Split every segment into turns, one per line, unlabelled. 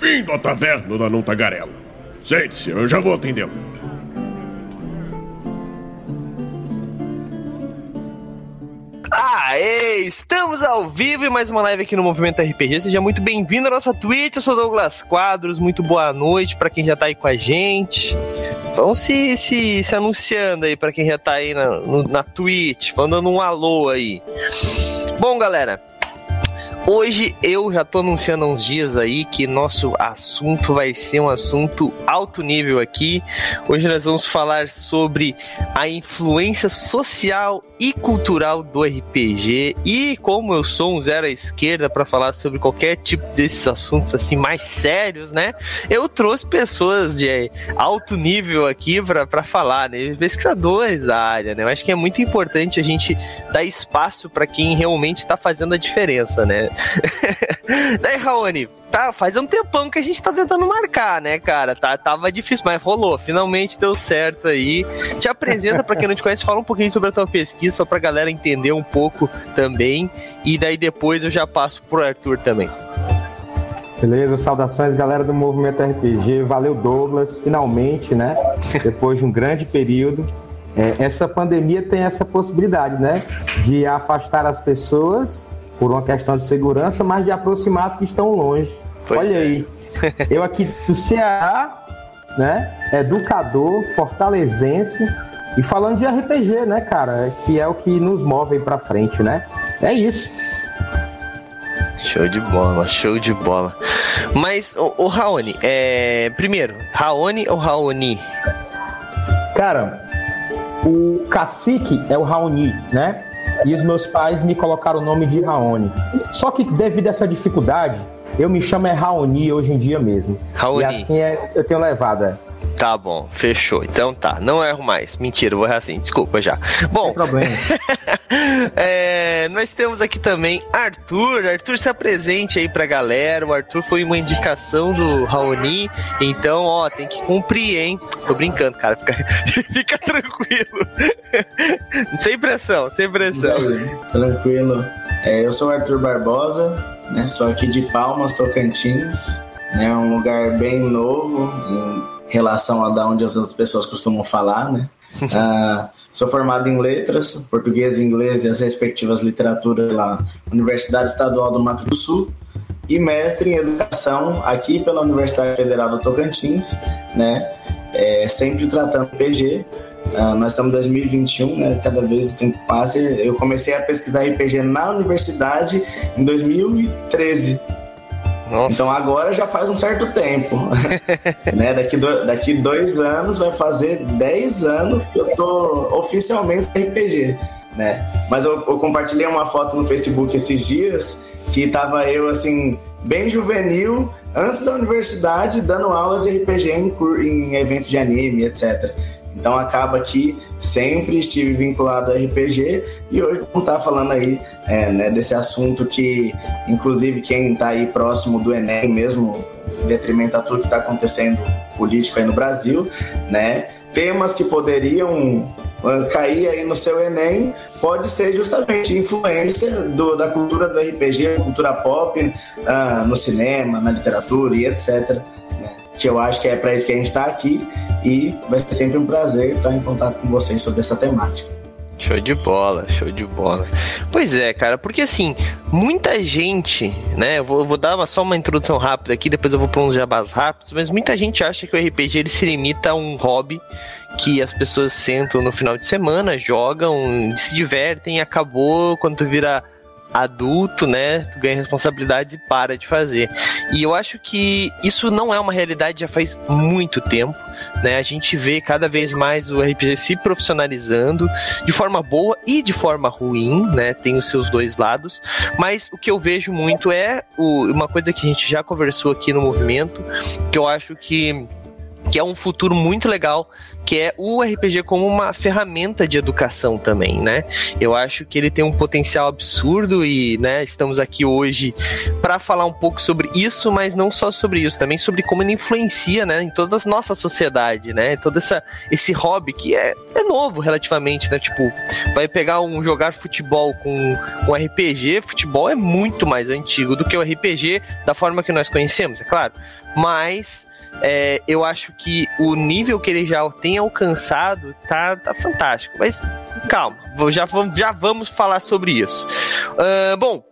Bem-vindo à taverna da Não Tagarela. Sente-se, eu já vou atendê-lo.
Aê, estamos ao vivo e mais uma live aqui no Movimento RPG. Seja muito bem-vindo à nossa Twitch. Eu sou Douglas Quadros. Muito boa noite para quem já tá aí com a gente. Vão se, se, se anunciando aí para quem já tá aí na, no, na Twitch, falando um alô aí. Bom, galera, Hoje eu já tô anunciando há uns dias aí que nosso assunto vai ser um assunto alto nível aqui. Hoje nós vamos falar sobre a influência social e cultural do RPG e como eu sou um zero à esquerda para falar sobre qualquer tipo desses assuntos assim mais sérios, né? Eu trouxe pessoas de alto nível aqui para falar, né? Pesquisadores da área, né? Eu acho que é muito importante a gente dar espaço para quem realmente está fazendo a diferença, né? Daí, Raoni, tá, faz um tempão que a gente tá tentando marcar, né, cara? Tá, tava difícil, mas rolou. Finalmente deu certo aí. Te apresenta para quem não te conhece, fala um pouquinho sobre a tua pesquisa, só pra galera entender um pouco também. E daí depois eu já passo pro Arthur também.
Beleza, saudações galera do Movimento RPG. Valeu, Douglas. Finalmente, né? Depois de um grande período. É, essa pandemia tem essa possibilidade, né? De afastar as pessoas por uma questão de segurança, mas de aproximar as que estão longe. Foi Olha é. aí. Eu aqui do Ceará, né? Educador, fortalezense e falando de RPG, né, cara? Que é o que nos move para frente, né? É isso.
Show de bola, show de bola. Mas, o, o Raoni, é... primeiro, Raoni ou Raoni?
Cara, o cacique é o Raoni, né? E os meus pais me colocaram o nome de Raoni. Só que devido a essa dificuldade, eu me chamo é Raoni hoje em dia mesmo. Raoni. E assim é, eu tenho levado. É.
Tá bom, fechou. Então tá, não erro mais. Mentira, vou errar assim, desculpa já. Bom, Sem
problema.
é, nós temos aqui também Arthur. Arthur se apresente aí pra galera. O Arthur foi uma indicação do Raoni. Então, ó, tem que cumprir, hein? Tô brincando, cara. Fica, fica tranquilo. sem pressão, sem pressão.
Tranquilo. É, eu sou o Arthur Barbosa, né? Sou aqui de Palmas, Tocantins. É um lugar bem novo em relação a da onde as outras pessoas costumam falar, né? uh, sou formado em letras, português e inglês e as respectivas literaturas na Universidade Estadual do Mato do Sul e mestre em educação aqui pela Universidade Federal do Tocantins, né? É, sempre tratando PG. Uh, ah, nós estamos em 2021, né? Cada vez o tempo passa. Eu comecei a pesquisar RPG na universidade em 2013. Nossa. Então agora já faz um certo tempo. né? daqui, do, daqui dois anos vai fazer 10 anos que eu tô oficialmente RPG. Né? Mas eu, eu compartilhei uma foto no Facebook esses dias que tava eu assim, bem juvenil, antes da universidade, dando aula de RPG em, em eventos de anime, etc. Então acaba que sempre estive vinculado ao RPG e hoje vamos estar falando aí é, né, desse assunto que, inclusive, quem está aí próximo do Enem mesmo, em detrimento a tudo que está acontecendo político aí no Brasil, né? Temas que poderiam uh, cair aí no seu Enem pode ser justamente influência do, da cultura do RPG, cultura pop, uh, no cinema, na literatura e etc. Que eu acho que é para isso que a gente está aqui e vai ser sempre um prazer estar em contato com vocês sobre essa temática.
Show de bola, show de bola. Pois é, cara, porque assim, muita gente, né? Eu vou, eu vou dar uma, só uma introdução rápida aqui, depois eu vou para uns jabás rápidos, mas muita gente acha que o RPG ele se limita a um hobby que as pessoas sentam no final de semana, jogam, se divertem acabou quando vira adulto, né? Ganha responsabilidades e para de fazer. E eu acho que isso não é uma realidade já faz muito tempo. Né, a gente vê cada vez mais o RPG se profissionalizando de forma boa e de forma ruim, né? Tem os seus dois lados. Mas o que eu vejo muito é o, uma coisa que a gente já conversou aqui no movimento, que eu acho que que é um futuro muito legal, que é o RPG como uma ferramenta de educação também, né? Eu acho que ele tem um potencial absurdo e, né, estamos aqui hoje para falar um pouco sobre isso, mas não só sobre isso, também sobre como ele influencia, né, em toda a nossa sociedade, né? Todo essa, esse hobby que é, é novo relativamente, né? Tipo, vai pegar um jogar futebol com um RPG, futebol é muito mais antigo do que o RPG da forma que nós conhecemos, é claro. Mas é, eu acho que o nível que ele já tem alcançado tá, tá fantástico. Mas calma, já vamos, já vamos falar sobre isso. Uh, bom,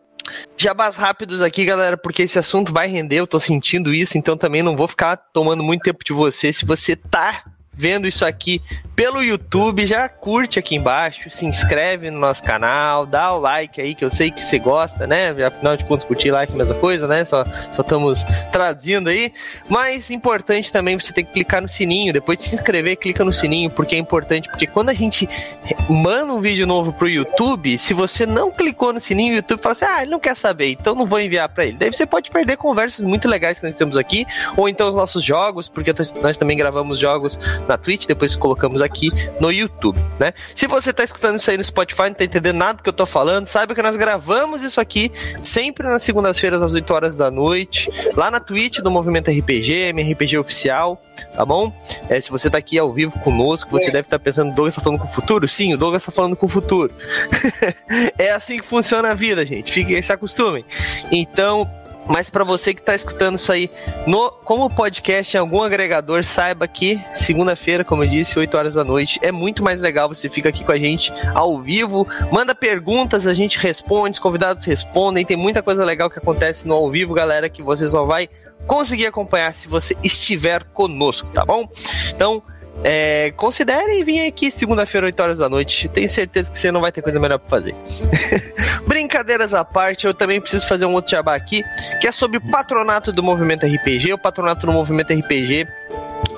Jabás rápidos aqui, galera, porque esse assunto vai render, eu tô sentindo isso, então também não vou ficar tomando muito tempo de você. Se você tá vendo isso aqui pelo YouTube, já curte aqui embaixo, se inscreve no nosso canal, dá o like aí, que eu sei que você gosta, né? Afinal de contas, curtir like é a mesma coisa, né? Só, só estamos traduzindo aí. Mas importante também você ter que clicar no sininho, depois de se inscrever, clica no sininho, porque é importante, porque quando a gente manda um vídeo novo pro YouTube, se você não clicou no sininho, o YouTube fala assim: ah, ele não quer saber, então não vou enviar para ele. Daí você pode perder conversas muito legais que nós temos aqui, ou então os nossos jogos, porque nós também gravamos jogos na Twitch, depois colocamos aqui no YouTube, né? Se você tá escutando isso aí no Spotify, não tá entendendo nada do que eu tô falando, saiba que nós gravamos isso aqui sempre nas segundas-feiras às 8 horas da noite, lá na Twitch do Movimento RPG, MRPG Oficial, tá bom? É, se você tá aqui ao vivo conosco, você é. deve estar tá pensando, Douglas tá falando com o futuro? Sim, o Douglas tá falando com o futuro. é assim que funciona a vida, gente. Fiquem, se acostumem. Então, mas para você que está escutando isso aí no como podcast em algum agregador, saiba que segunda-feira, como eu disse, 8 horas da noite, é muito mais legal. Você fica aqui com a gente ao vivo, manda perguntas, a gente responde, os convidados respondem. Tem muita coisa legal que acontece no ao vivo, galera, que você só vai conseguir acompanhar se você estiver conosco, tá bom? Então, é, considere vir aqui segunda-feira, 8 horas da noite. Tenho certeza que você não vai ter coisa melhor pra fazer. Brincadeiras à parte, eu também preciso fazer um outro jabá aqui, que é sobre o patronato do movimento RPG. O patronato do movimento RPG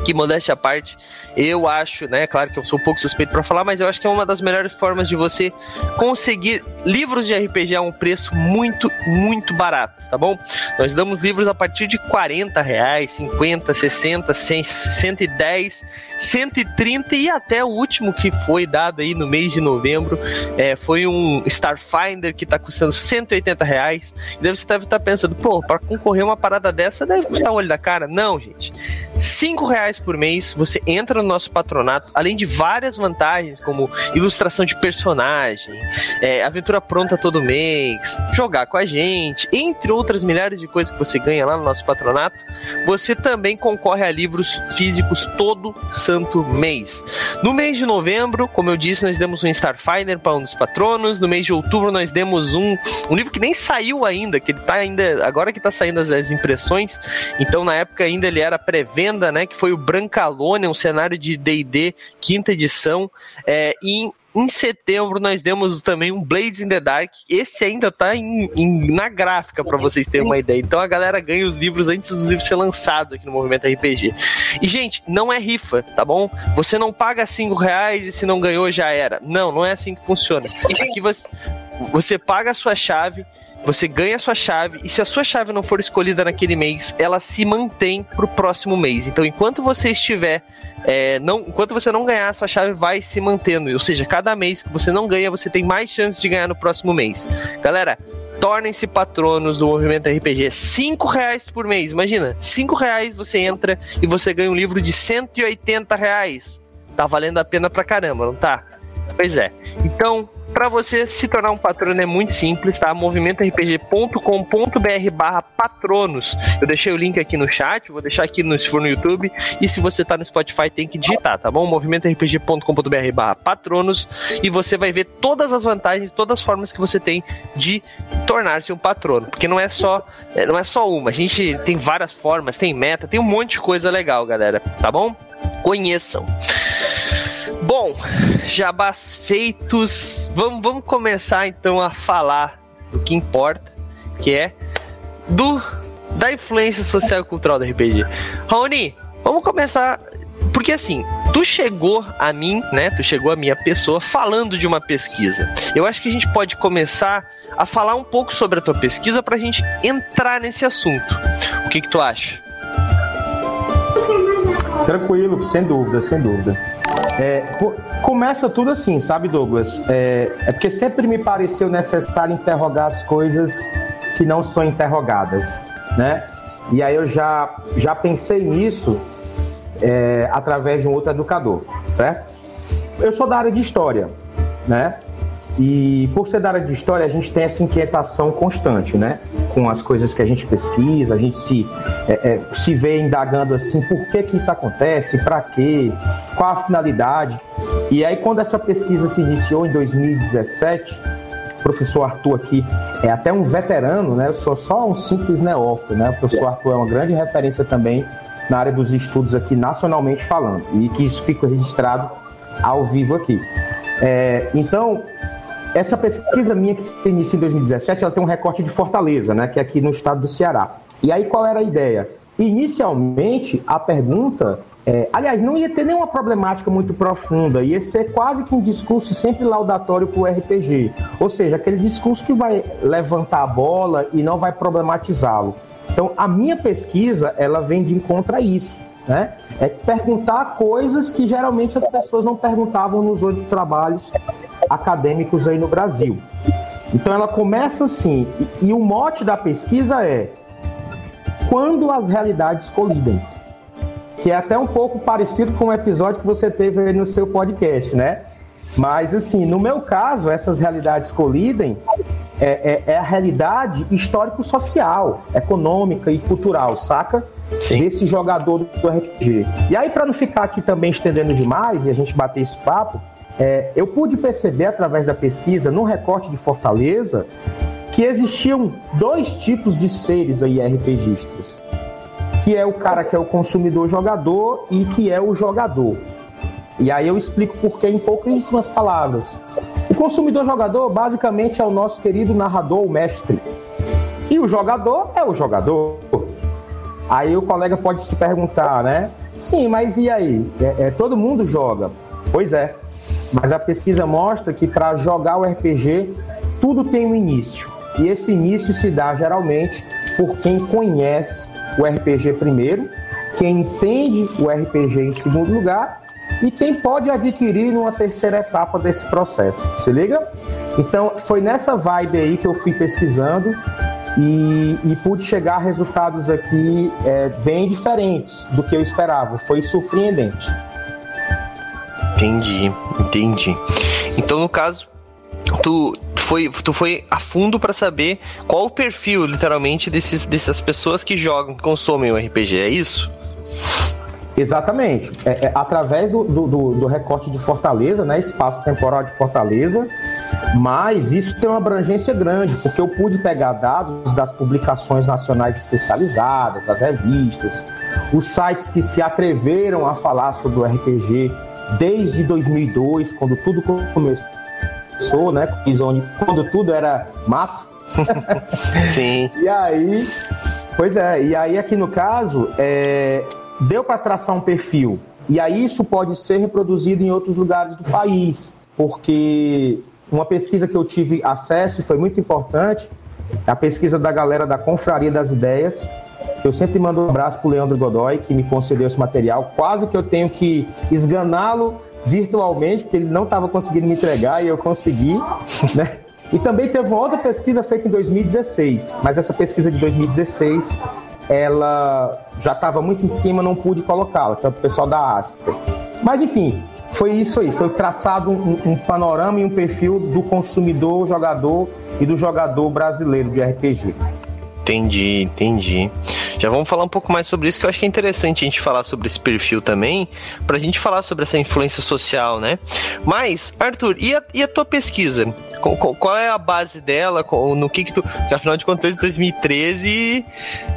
que modéstia à parte, eu acho, né, claro que eu sou um pouco suspeito para falar, mas eu acho que é uma das melhores formas de você conseguir livros de RPG a um preço muito, muito barato, tá bom? Nós damos livros a partir de 40 reais, 50, 60, 100, 110, 130 e até o último que foi dado aí no mês de novembro é, foi um Starfinder que tá custando 180 reais. E daí você deve estar tá pensando, pô, para concorrer uma parada dessa deve custar o olho da cara. Não, gente. 5 reais por mês, você entra no nosso patronato, além de várias vantagens, como ilustração de personagem, é, aventura pronta todo mês, jogar com a gente, entre outras milhares de coisas que você ganha lá no nosso patronato, você também concorre a livros físicos todo santo mês. No mês de novembro, como eu disse, nós demos um Starfinder para um dos patronos, no mês de outubro nós demos um, um livro que nem saiu ainda, que ele tá ainda, agora que tá saindo as, as impressões, então na época ainda ele era pré-venda, né, que foi o Brancalônia, um cenário de D&D quinta edição, é, e em setembro nós demos também um Blades in the Dark. Esse ainda tá em, em, na gráfica para vocês terem uma ideia. Então a galera ganha os livros antes dos livros serem lançados aqui no Movimento RPG. E, gente, não é rifa, tá bom? Você não paga 5 reais e se não ganhou já era. Não, não é assim que funciona. Aqui você, você paga a sua chave você ganha a sua chave e se a sua chave não for escolhida naquele mês, ela se mantém pro próximo mês. Então, enquanto você estiver, é, não, enquanto você não ganhar, a sua chave vai se mantendo. Ou seja, cada mês que você não ganha, você tem mais chances de ganhar no próximo mês. Galera, tornem-se patronos do Movimento RPG. Cinco reais por mês, imagina. Cinco reais você entra e você ganha um livro de 180 reais. Tá valendo a pena pra caramba, não tá? Pois é. Então, para você se tornar um patrono é muito simples, tá? movimentorpg.com.br barra patronos. Eu deixei o link aqui no chat, vou deixar aqui no, se for no YouTube. E se você tá no Spotify, tem que digitar, tá bom? movimentorpg.com.br barra patronos. E você vai ver todas as vantagens, todas as formas que você tem de tornar-se um patrono. Porque não é só é, não é só uma. A gente tem várias formas, tem meta, tem um monte de coisa legal, galera. Tá bom? Conheçam. Bom, jabás feitos, vamos, vamos começar então a falar do que importa, que é do da influência social e cultural do RPG. Raoni, vamos começar porque assim, tu chegou a mim, né? Tu chegou a minha pessoa falando de uma pesquisa. Eu acho que a gente pode começar a falar um pouco sobre a tua pesquisa para a gente entrar nesse assunto. O que que tu acha?
Tranquilo, sem dúvida, sem dúvida. É, começa tudo assim, sabe, Douglas? É, é, porque sempre me pareceu necessário interrogar as coisas que não são interrogadas, né? E aí eu já, já pensei nisso é, através de um outro educador, certo? Eu sou da área de história, né? E por ser da área de história, a gente tem essa inquietação constante, né? Com as coisas que a gente pesquisa, a gente se, é, é, se vê indagando assim, por que, que isso acontece, para quê, qual a finalidade. E aí, quando essa pesquisa se iniciou em 2017, o professor Arthur aqui é até um veterano, né? Eu sou só um simples neófito, né? O professor Arthur é uma grande referência também na área dos estudos aqui, nacionalmente falando, e que isso fica registrado ao vivo aqui. É, então, essa pesquisa minha que se inicia em 2017, ela tem um recorte de Fortaleza, né, que é aqui no estado do Ceará. E aí qual era a ideia? Inicialmente, a pergunta, é, aliás, não ia ter nenhuma problemática muito profunda, ia ser quase que um discurso sempre laudatório para o RPG, ou seja, aquele discurso que vai levantar a bola e não vai problematizá-lo. Então, a minha pesquisa, ela vem de encontro a isso. Né? É perguntar coisas que geralmente as pessoas não perguntavam nos outros trabalhos acadêmicos aí no Brasil. Então ela começa assim, e, e o mote da pesquisa é quando as realidades colidem. Que é até um pouco parecido com o episódio que você teve aí no seu podcast, né? Mas assim, no meu caso, essas realidades colidem é, é, é a realidade histórico-social, econômica e cultural, saca? Sim. Desse jogador do RPG. E aí, para não ficar aqui também estendendo demais e a gente bater esse papo, é, eu pude perceber através da pesquisa, no recorte de Fortaleza, que existiam dois tipos de seres aí RPGistas. Que é o cara que é o consumidor jogador e que é o jogador. E aí eu explico por que em pouquíssimas palavras. O consumidor jogador basicamente é o nosso querido narrador, o mestre. E o jogador é o jogador. Aí o colega pode se perguntar, né? Sim, mas e aí? É, é todo mundo joga. Pois é. Mas a pesquisa mostra que para jogar o RPG, tudo tem um início. E esse início se dá geralmente por quem conhece o RPG primeiro, quem entende o RPG em segundo lugar e quem pode adquirir numa terceira etapa desse processo. Se liga? Então foi nessa vibe aí que eu fui pesquisando e, e pude chegar a resultados aqui é, bem diferentes do que eu esperava. Foi surpreendente.
Entendi, entendi. Então, no caso, tu, foi, tu foi a fundo para saber qual o perfil, literalmente, desses, dessas pessoas que jogam, que consomem o RPG, é isso?
Exatamente. É, é, através do, do, do, recorte de Fortaleza, né, espaço temporal de Fortaleza, mas isso tem uma abrangência grande, porque eu pude pegar dados das publicações nacionais especializadas, as revistas, os sites que se atreveram a falar sobre o RPG desde 2002, quando tudo começou, né? Quando tudo era mato.
Sim.
e aí, pois é, e aí aqui no caso, é, deu para traçar um perfil. E aí isso pode ser reproduzido em outros lugares do país, porque uma pesquisa que eu tive acesso e foi muito importante, é a pesquisa da galera da Confraria das Ideias, eu sempre mando um abraço para o Leandro Godoy, que me concedeu esse material. Quase que eu tenho que esganá-lo virtualmente, porque ele não estava conseguindo me entregar e eu consegui. Né? E também teve uma outra pesquisa feita em 2016, mas essa pesquisa de 2016 ela já estava muito em cima, não pude colocá-la, tanto o pessoal da Asper. Mas enfim, foi isso aí, foi traçado um, um, panorama e um perfil do consumidor, jogador e do jogador brasileiro de RPG.
Entendi, entendi. Já vamos falar um pouco mais sobre isso, que eu acho que é interessante a gente falar sobre esse perfil também, pra gente falar sobre essa influência social, né? Mas, Arthur, e a, e a tua pesquisa? Qual, qual, é a base dela? No que que tu. Afinal de contas, 2013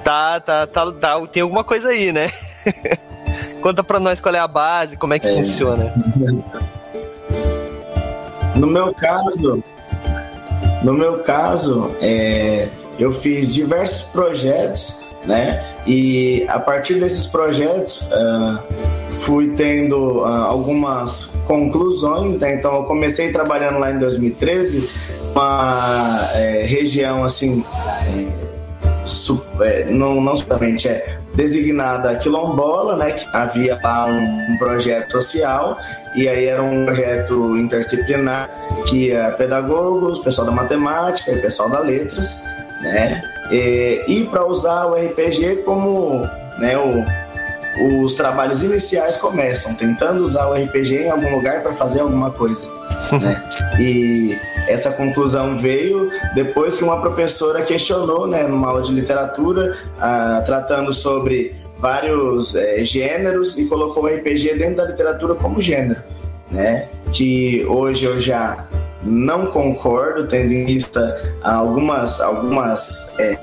tá, tá, tá, tá, tem alguma coisa aí, né? Conta pra nós qual é a base, como é que é. funciona.
No meu caso, no meu caso, é, eu fiz diversos projetos, né? E a partir desses projetos uh, fui tendo uh, algumas conclusões, né? Então eu comecei trabalhando lá em 2013, uma é, região assim, é, é, não, não somente é designada quilombola, né? Que havia lá um, um, projeto social e aí era um projeto interdisciplinar que ia pedagogos, pessoal da matemática e pessoal da letras, né? E, e para usar o RPG como né, o, os trabalhos iniciais começam tentando usar o RPG em algum lugar para fazer alguma coisa. né? E essa conclusão veio depois que uma professora questionou, né, numa aula de literatura, ah, tratando sobre vários é, gêneros e colocou o RPG dentro da literatura como gênero, né? Que hoje eu já não concordo, tendo em vista algumas algumas é,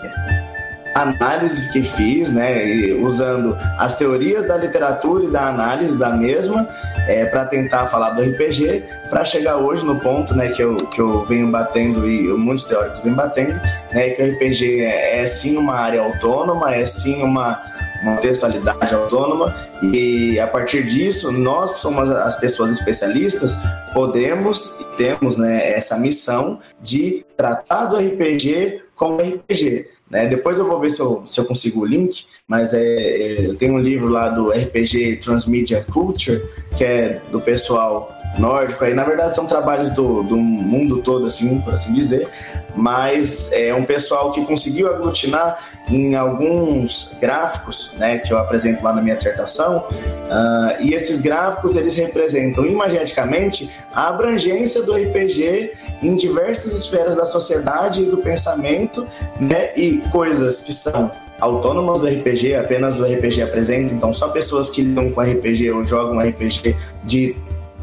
análises que fiz, né, usando as teorias da literatura e da análise da mesma, é, para tentar falar do RPG, para chegar hoje no ponto, né, que eu, que eu venho batendo e muitos teóricos vêm batendo, né, que o RPG é, é sim uma área autônoma, é sim uma uma textualidade autônoma e a partir disso nós somos as pessoas especialistas podemos e temos né, essa missão de tratar do RPG como RPG né? Depois eu vou ver se eu, se eu consigo o link, mas é, é, eu tenho um livro lá do RPG Transmedia Culture, que é do pessoal nórdico. Aí, na verdade, são trabalhos do, do mundo todo, assim, por assim dizer. Mas é um pessoal que conseguiu aglutinar em alguns gráficos, né, que eu apresento lá na minha dissertação. Uh, e esses gráficos, eles representam imageticamente a abrangência do RPG em diversas esferas da sociedade e do pensamento, né, e coisas que são autônomas do RPG, apenas o RPG apresenta, então só pessoas que lidam com RPG ou jogam RPG de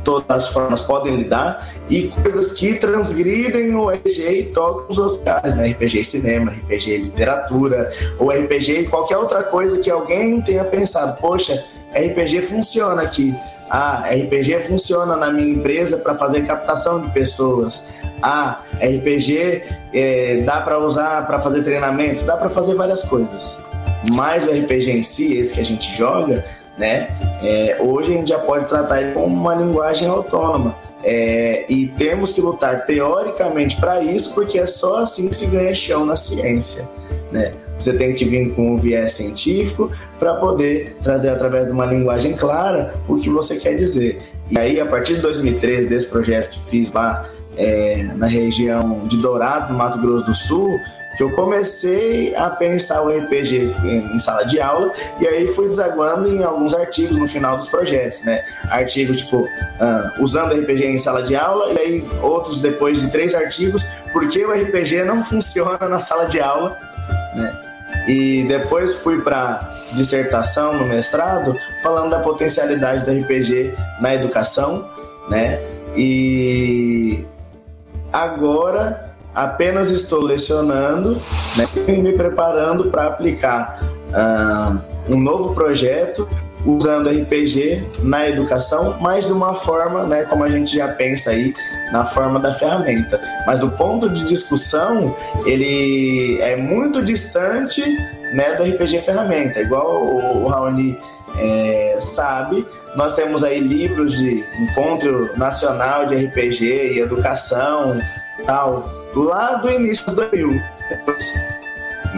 todas as formas podem lidar, e coisas que transgridem o RPG e tocam os outros lugares, né? RPG cinema, RPG literatura, ou RPG qualquer outra coisa que alguém tenha pensado, poxa, RPG funciona aqui. Ah, RPG funciona na minha empresa para fazer captação de pessoas. Ah, RPG é, dá para usar para fazer treinamentos, dá para fazer várias coisas. Mas o RPG em si, esse que a gente joga, né? É, hoje a gente já pode tratar ele como uma linguagem autônoma. É, e temos que lutar teoricamente para isso, porque é só assim que se ganha chão na ciência. Né? Você tem que vir com um viés científico para poder trazer através de uma linguagem clara o que você quer dizer. E aí, a partir de 2013, desse projeto que fiz lá é, na região de Dourados, no Mato Grosso do Sul, que eu comecei a pensar o RPG em sala de aula e aí fui desaguando em alguns artigos no final dos projetos, né? Artigos tipo uh, usando RPG em sala de aula e aí outros depois de três artigos porque o RPG não funciona na sala de aula, né? E depois fui para dissertação no mestrado falando da potencialidade do RPG na educação, né? E agora apenas estou lecionando, né, e me preparando para aplicar uh, um novo projeto usando RPG na educação, mas de uma forma, né, como a gente já pensa aí, na forma da ferramenta. Mas o ponto de discussão, ele é muito distante, né, do RPG ferramenta. Igual o, Raoni é, sabe, nós temos aí livros de encontro nacional de RPG e educação, tal, lá do início dos 2000.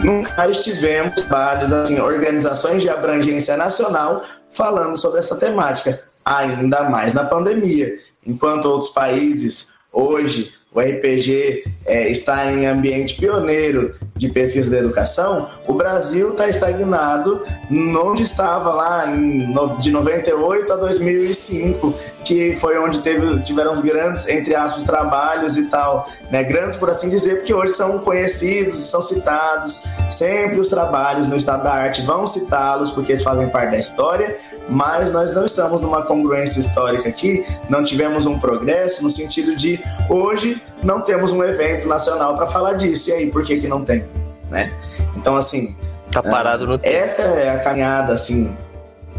Nunca estivemos vários assim, organizações de abrangência nacional falando sobre essa temática, ainda mais na pandemia. Enquanto outros países hoje o RPG é, está em ambiente pioneiro de pesquisa da educação, o Brasil está estagnado onde estava lá em, de 98 a 2005, que foi onde teve, tiveram os grandes, entre aspas, trabalhos e tal, né? grandes por assim dizer, porque hoje são conhecidos, são citados, sempre os trabalhos no estado da arte vão citá-los, porque eles fazem parte da história, mas nós não estamos numa congruência histórica aqui, não tivemos um progresso no sentido de hoje não temos um evento nacional para falar disso. E aí, por que que não tem, né? Então assim,
tá parado no tempo.
Essa é a caminhada assim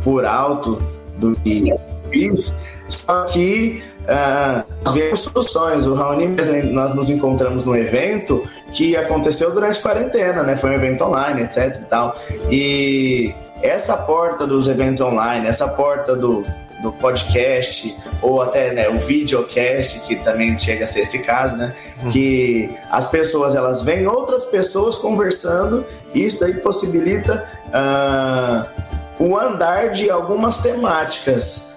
por alto do que fiz, só que uh, vemos soluções. O Raoni mesmo, nós nos encontramos num evento que aconteceu durante a quarentena, né? Foi um evento online, etc e tal. E essa porta dos eventos online, essa porta do, do podcast, ou até né, o videocast, que também chega a ser esse caso, né? Uhum. Que as pessoas elas veem outras pessoas conversando, e isso daí possibilita uh, o andar de algumas temáticas.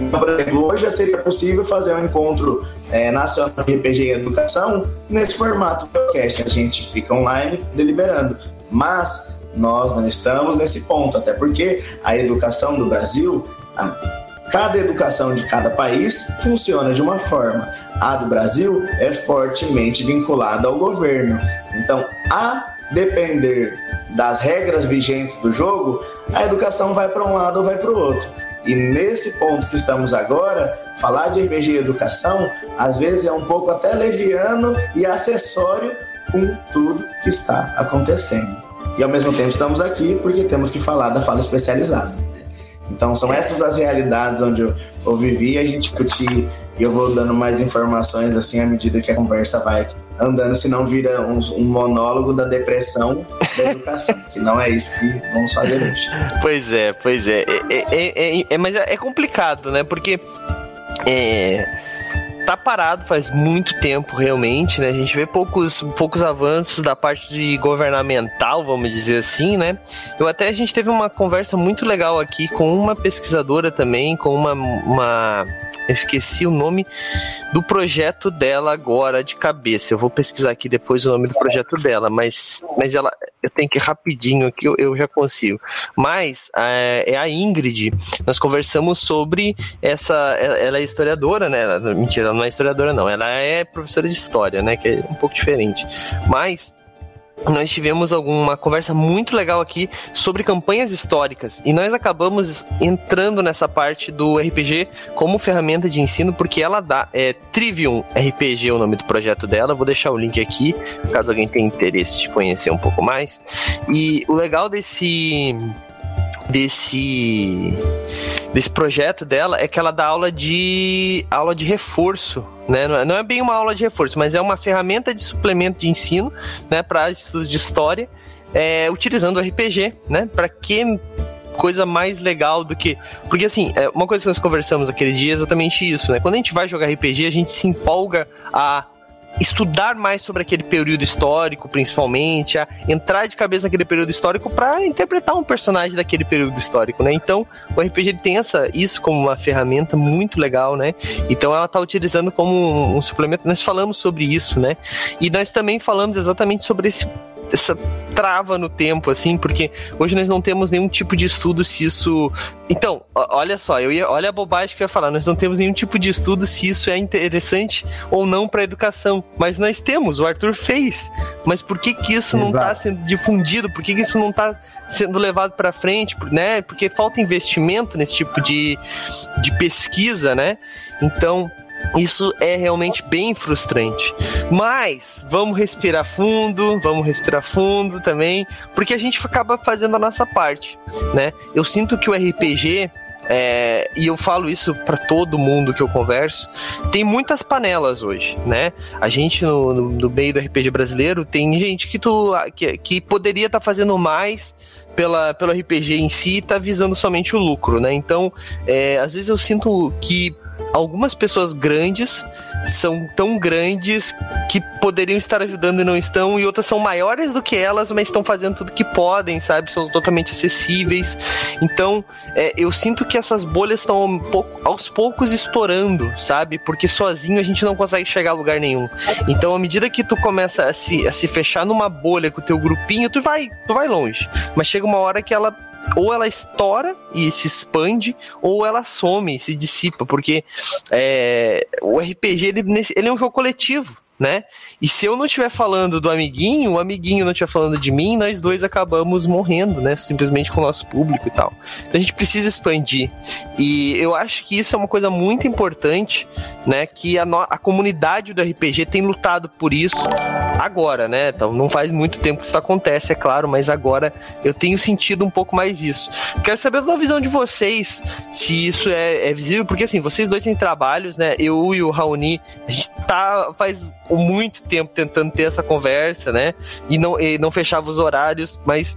Então, por exemplo, hoje já seria possível fazer um encontro é, nacional de RPG e educação nesse formato podcast. A gente fica online deliberando. Mas nós não estamos nesse ponto, até porque a educação do Brasil, a, cada educação de cada país funciona de uma forma. A do Brasil é fortemente vinculada ao governo. Então, a depender das regras vigentes do jogo, a educação vai para um lado ou vai para o outro. E nesse ponto que estamos agora, falar de RPG e educação, às vezes é um pouco até leviano e acessório com tudo que está acontecendo. E ao mesmo tempo estamos aqui porque temos que falar da fala especializada. Então são essas as realidades onde eu, eu vivi, a gente discutir e eu vou dando mais informações assim à medida que a conversa vai andando, senão vira um, um monólogo da depressão da educação, que não é isso que vamos fazer hoje.
Pois é, pois é. é, é, é, é mas é complicado, né? Porque é, tá parado faz muito tempo, realmente, né? A gente vê poucos, poucos avanços da parte de governamental, vamos dizer assim, né? Eu até a gente teve uma conversa muito legal aqui com uma pesquisadora também, com uma, uma eu esqueci o nome do projeto dela agora de cabeça. Eu vou pesquisar aqui depois o nome do projeto dela, mas, mas ela eu tenho que ir rapidinho aqui, eu, eu já consigo. Mas é, é a Ingrid. Nós conversamos sobre essa. Ela é historiadora, né? Mentira, ela não é historiadora, não. Ela é professora de história, né? Que é um pouco diferente. Mas nós tivemos alguma conversa muito legal aqui sobre campanhas históricas e nós acabamos entrando nessa parte do RPG como ferramenta de ensino porque ela dá é Trivium RPG é o nome do projeto dela. Vou deixar o link aqui caso alguém tenha interesse de conhecer um pouco mais. E o legal desse desse desse projeto dela é que ela dá aula de aula de reforço, né? Não é, é bem uma aula de reforço, mas é uma ferramenta de suplemento de ensino, né, para estudos de história, é, utilizando o RPG, né? Para que coisa mais legal do que. Porque, assim, é, uma coisa que nós conversamos aquele dia é exatamente isso, né? Quando a gente vai jogar RPG, a gente se empolga a estudar mais sobre aquele período histórico, principalmente, a entrar de cabeça naquele período histórico para interpretar um personagem daquele período histórico, né? Então, o RPG tem essa, isso como uma ferramenta muito legal, né? Então, ela está utilizando como um, um suplemento. Nós falamos sobre isso, né? E nós também falamos exatamente sobre esse essa trava no tempo, assim, porque hoje nós não temos nenhum tipo de estudo se isso. Então, olha só, eu ia, olha a bobagem que eu ia falar, nós não temos nenhum tipo de estudo se isso é interessante ou não para a educação, mas nós temos, o Arthur fez. Mas por que que isso Exato. não está sendo difundido? Por que que isso não está sendo levado para frente, né? Porque falta investimento nesse tipo de, de pesquisa, né? Então, isso é realmente bem frustrante. Mas vamos respirar fundo, vamos respirar fundo também, porque a gente acaba fazendo a nossa parte, né? Eu sinto que o RPG é, e eu falo isso para todo mundo que eu converso, tem muitas panelas hoje, né? A gente no, no, no meio do RPG brasileiro tem gente que, tu, que, que poderia estar tá fazendo mais pela, pelo RPG em si tá visando somente o lucro, né? Então, é, às vezes eu sinto que algumas pessoas grandes são tão grandes que poderiam estar ajudando e não estão, e outras são maiores do que elas, mas estão fazendo tudo que podem, sabe? São totalmente acessíveis. Então, é, eu sinto que essas bolhas estão aos poucos estourando, sabe? Porque sozinho a gente não consegue chegar a lugar nenhum. Então, à medida que tu começa a se, a se fechar numa bolha com o teu grupinho, tu vai, tu vai longe. Mas chega uma hora que ela ou ela estoura e se expande, ou ela some, se dissipa, porque é, o RPG ele, ele é um jogo coletivo né? E se eu não estiver falando do amiguinho, o amiguinho não estiver falando de mim, nós dois acabamos morrendo, né? Simplesmente com o nosso público e tal. Então a gente precisa expandir. E eu acho que isso é uma coisa muito importante, né? Que a, a comunidade do RPG tem lutado por isso agora, né? Então não faz muito tempo que isso acontece, é claro, mas agora eu tenho sentido um pouco mais isso. Quero saber da visão de vocês, se isso é, é visível, porque assim, vocês dois têm trabalhos, né? Eu e o Raoni, a gente tá faz muito tempo tentando ter essa conversa, né? E não, e não fechava os horários, mas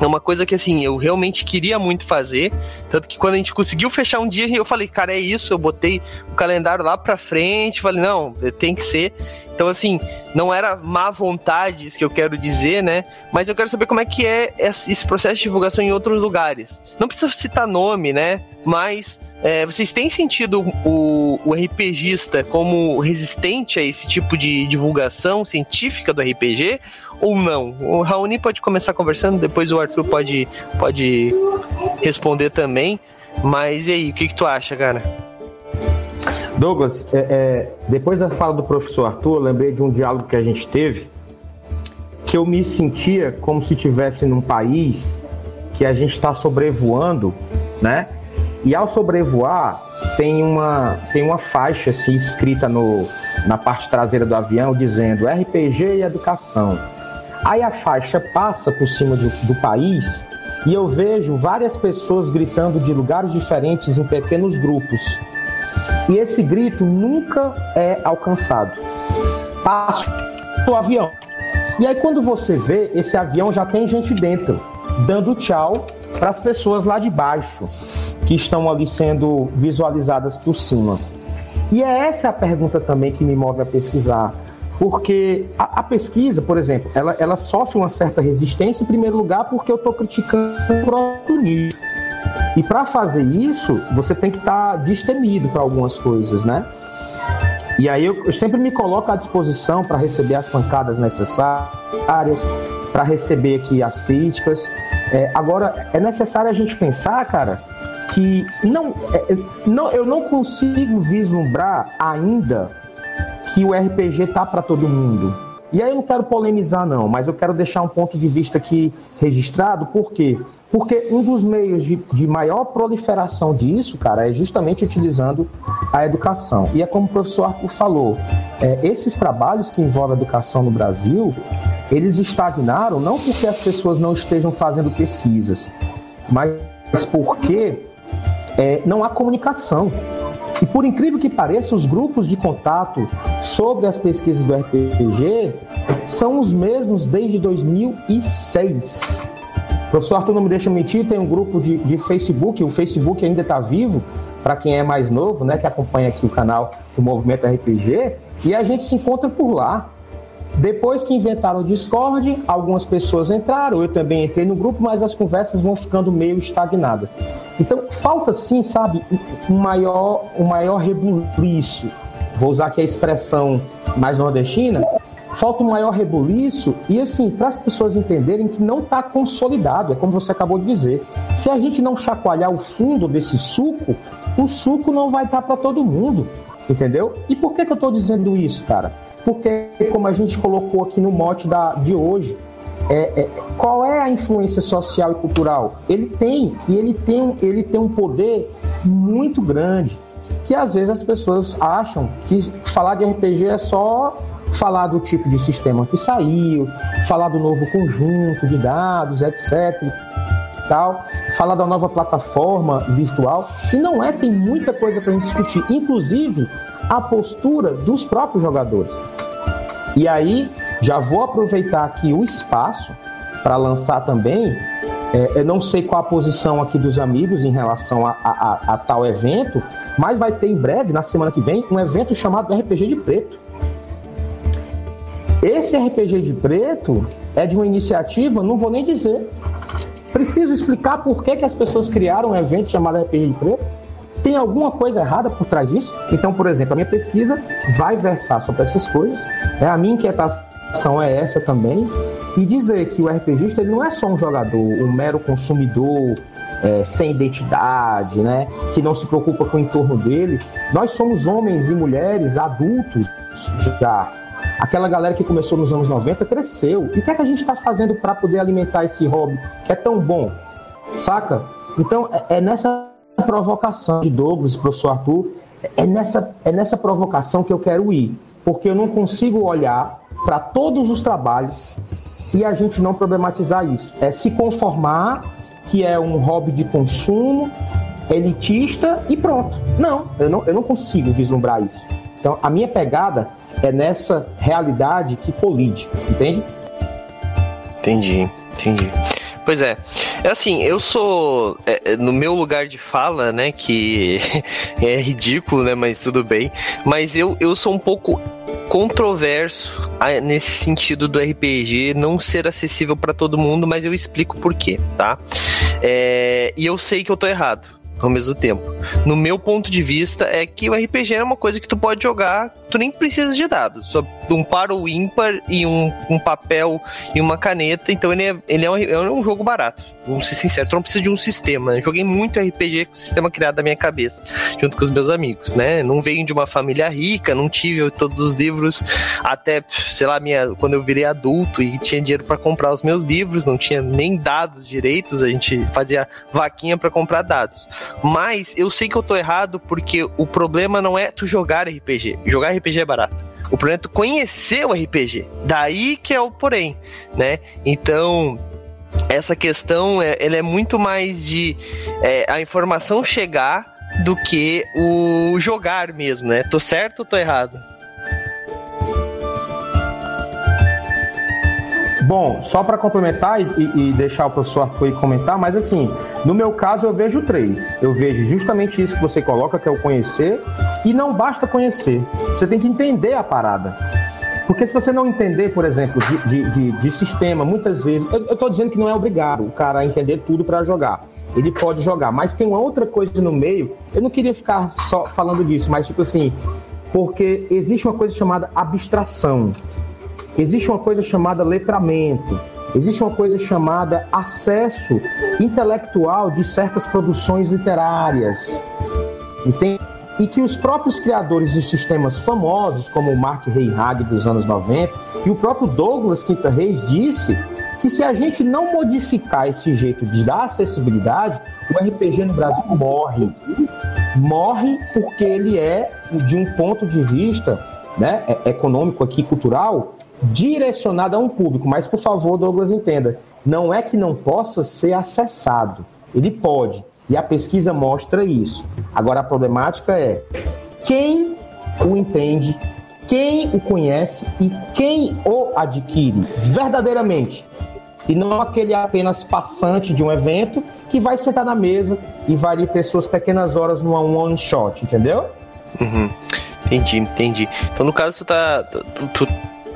é uma coisa que, assim, eu realmente queria muito fazer. Tanto que quando a gente conseguiu fechar um dia, eu falei, cara, é isso. Eu botei o calendário lá pra frente. Falei, não, tem que ser. Então, assim, não era má vontade, isso que eu quero dizer, né? Mas eu quero saber como é que é esse processo de divulgação em outros lugares. Não precisa citar nome, né? Mas é, vocês têm sentido o, o RPGista como resistente a esse tipo de divulgação científica do RPG? Ou não? O Raoni pode começar conversando, depois o Arthur pode, pode responder também. Mas e aí, o que, que tu acha, cara?
Douglas, é, é, depois da fala do professor Arthur, eu lembrei de um diálogo que a gente teve, que eu me sentia como se estivesse num país que a gente está sobrevoando, né? E ao sobrevoar, tem uma, tem uma faixa assim, escrita no, na parte traseira do avião dizendo RPG e educação. Aí a faixa passa por cima do, do país e eu vejo várias pessoas gritando de lugares diferentes em pequenos grupos. E esse grito nunca é alcançado. Passa o avião. E aí quando você vê, esse avião já tem gente dentro, dando tchau para as pessoas lá de baixo, que estão ali sendo visualizadas por cima. E é essa a pergunta também que me move a pesquisar. Porque a, a, pesquisa, por exemplo, ela, ela sofre uma certa resistência, em primeiro lugar, porque eu estou criticando o próprio nicho. E para fazer isso, você tem que estar tá destemido para algumas coisas, né? E aí eu, eu sempre me coloco à disposição para receber as pancadas necessárias, para receber aqui as críticas. É, agora, é necessário a gente pensar, cara, que não, é, não, eu não consigo vislumbrar ainda que o RPG tá para todo mundo. E aí eu não quero polemizar não, mas eu quero deixar um ponto de vista aqui registrado, por quê? Porque um dos meios de, de maior proliferação disso, cara, é justamente utilizando a educação. E é como o professor Arthur falou, é, esses trabalhos que envolvem a educação no Brasil, eles estagnaram não porque as pessoas não estejam fazendo pesquisas, mas porque é, não há comunicação. E por incrível que pareça, os grupos de contato sobre as pesquisas do RPG são os mesmos desde 2006. O professor Arthur não me deixa mentir, tem um grupo de, de Facebook, o Facebook ainda está vivo, para quem é mais novo, né, que acompanha aqui o canal do Movimento RPG, e a gente se encontra por lá. Depois que inventaram o Discord, algumas pessoas entraram, eu também entrei no grupo, mas as conversas vão ficando meio estagnadas. Então, falta sim, sabe, um maior, um maior rebuliço. Vou usar aqui a expressão mais nordestina. Falta um maior rebuliço e, assim, para as pessoas entenderem que não está consolidado, é como você acabou de dizer. Se a gente não chacoalhar o fundo desse suco, o suco não vai estar tá para todo mundo, entendeu? E por que, que eu estou dizendo isso, cara? Porque, como a gente colocou aqui no mote da, de hoje, é, é, qual é a influência social e cultural? Ele tem, e ele tem, ele tem um poder muito grande, que às vezes as pessoas acham que falar de RPG é só falar do tipo de sistema que saiu, falar do novo conjunto de dados, etc. Tal, falar da nova plataforma virtual, e não é, tem muita coisa para a gente discutir, inclusive a postura dos próprios jogadores. E aí, já vou aproveitar aqui o espaço para lançar também. É, eu não sei qual a posição aqui dos amigos em relação a, a, a, tal evento, mas vai ter em breve, na semana que vem, um evento chamado RPG de Preto. Esse RPG de Preto é de uma iniciativa, não vou nem dizer. Preciso explicar por que, que as pessoas criaram um evento chamado de Preto? Tem alguma coisa errada por trás disso? Então, por exemplo, a minha pesquisa vai versar sobre essas coisas. Né? A minha inquietação é essa também. E dizer que o RPGista ele não é só um jogador, um mero consumidor é, sem identidade, né? que não se preocupa com o entorno dele. Nós somos homens e mulheres adultos já. Aquela galera que começou nos anos 90 cresceu. E o que é que a gente está fazendo para poder alimentar esse hobby que é tão bom? Saca? Então, é, é nessa provocação de Douglas, professor Arthur, é nessa, é nessa provocação que eu quero ir, porque eu não consigo olhar para todos os trabalhos e a gente não problematizar isso. É se conformar que é um hobby de consumo, elitista e pronto. Não, eu não, eu não consigo vislumbrar isso. Então, a minha pegada é nessa realidade que colide, entende?
Entendi, entendi. Pois é. É assim, eu sou. É, é no meu lugar de fala, né? Que é ridículo, né? Mas tudo bem. Mas eu, eu sou um pouco controverso nesse sentido do RPG não ser acessível para todo mundo, mas eu explico por quê, tá? É, e eu sei que eu tô errado ao mesmo tempo. No meu ponto de vista, é que o RPG é uma coisa que tu pode jogar, tu nem precisa de dados, só um par ou ímpar e um, um papel e uma caneta, então ele é, ele é, um, é um jogo barato. Vamos ser sincero, tu não precisa de um sistema. Né? Joguei muito RPG com o sistema criado da minha cabeça, junto com os meus amigos, né? Não venho de uma família rica, não tive todos os livros, até, sei lá, minha, quando eu virei adulto e tinha dinheiro para comprar os meus livros, não tinha nem dados direitos, a gente fazia vaquinha para comprar dados. Mas eu sei que eu tô errado porque o problema não é tu jogar RPG. Jogar RPG é barato. O problema é tu conhecer o RPG. Daí que é o porém, né? Então, essa questão é, ela é muito mais de é, a informação chegar do que o jogar mesmo, né? Tô certo ou tô errado?
Bom, só para complementar e, e, deixar o professor Arthur comentar, mas assim, no meu caso eu vejo três. Eu vejo justamente isso que você coloca, que é o conhecer, e não basta conhecer. Você tem que entender a parada. Porque se você não entender, por exemplo, de, de, de, de sistema, muitas vezes. Eu estou dizendo que não é obrigado o cara a entender tudo para jogar. Ele pode jogar, mas tem uma outra coisa no meio. Eu não queria ficar só falando disso, mas tipo assim, porque existe uma coisa chamada abstração. Existe uma coisa chamada letramento, existe uma coisa chamada acesso intelectual de certas produções literárias. Entende? E que os próprios criadores de sistemas famosos, como o Mark Reihag dos anos 90, e o próprio Douglas Quinta Reis disse que se a gente não modificar esse jeito de dar acessibilidade, o RPG no Brasil morre. Morre porque ele é, de um ponto de vista né, é, econômico aqui, cultural, direcionada a um público. Mas, por favor, Douglas, entenda: não é que não possa ser acessado. Ele pode. E a pesquisa mostra isso. Agora, a problemática é quem o entende, quem o conhece e quem o adquire verdadeiramente. E não aquele apenas passante de um evento que vai sentar na mesa e vai ter suas pequenas horas numa one shot, entendeu?
Uhum. Entendi, entendi. Então, no caso, tu tá. Tu, tu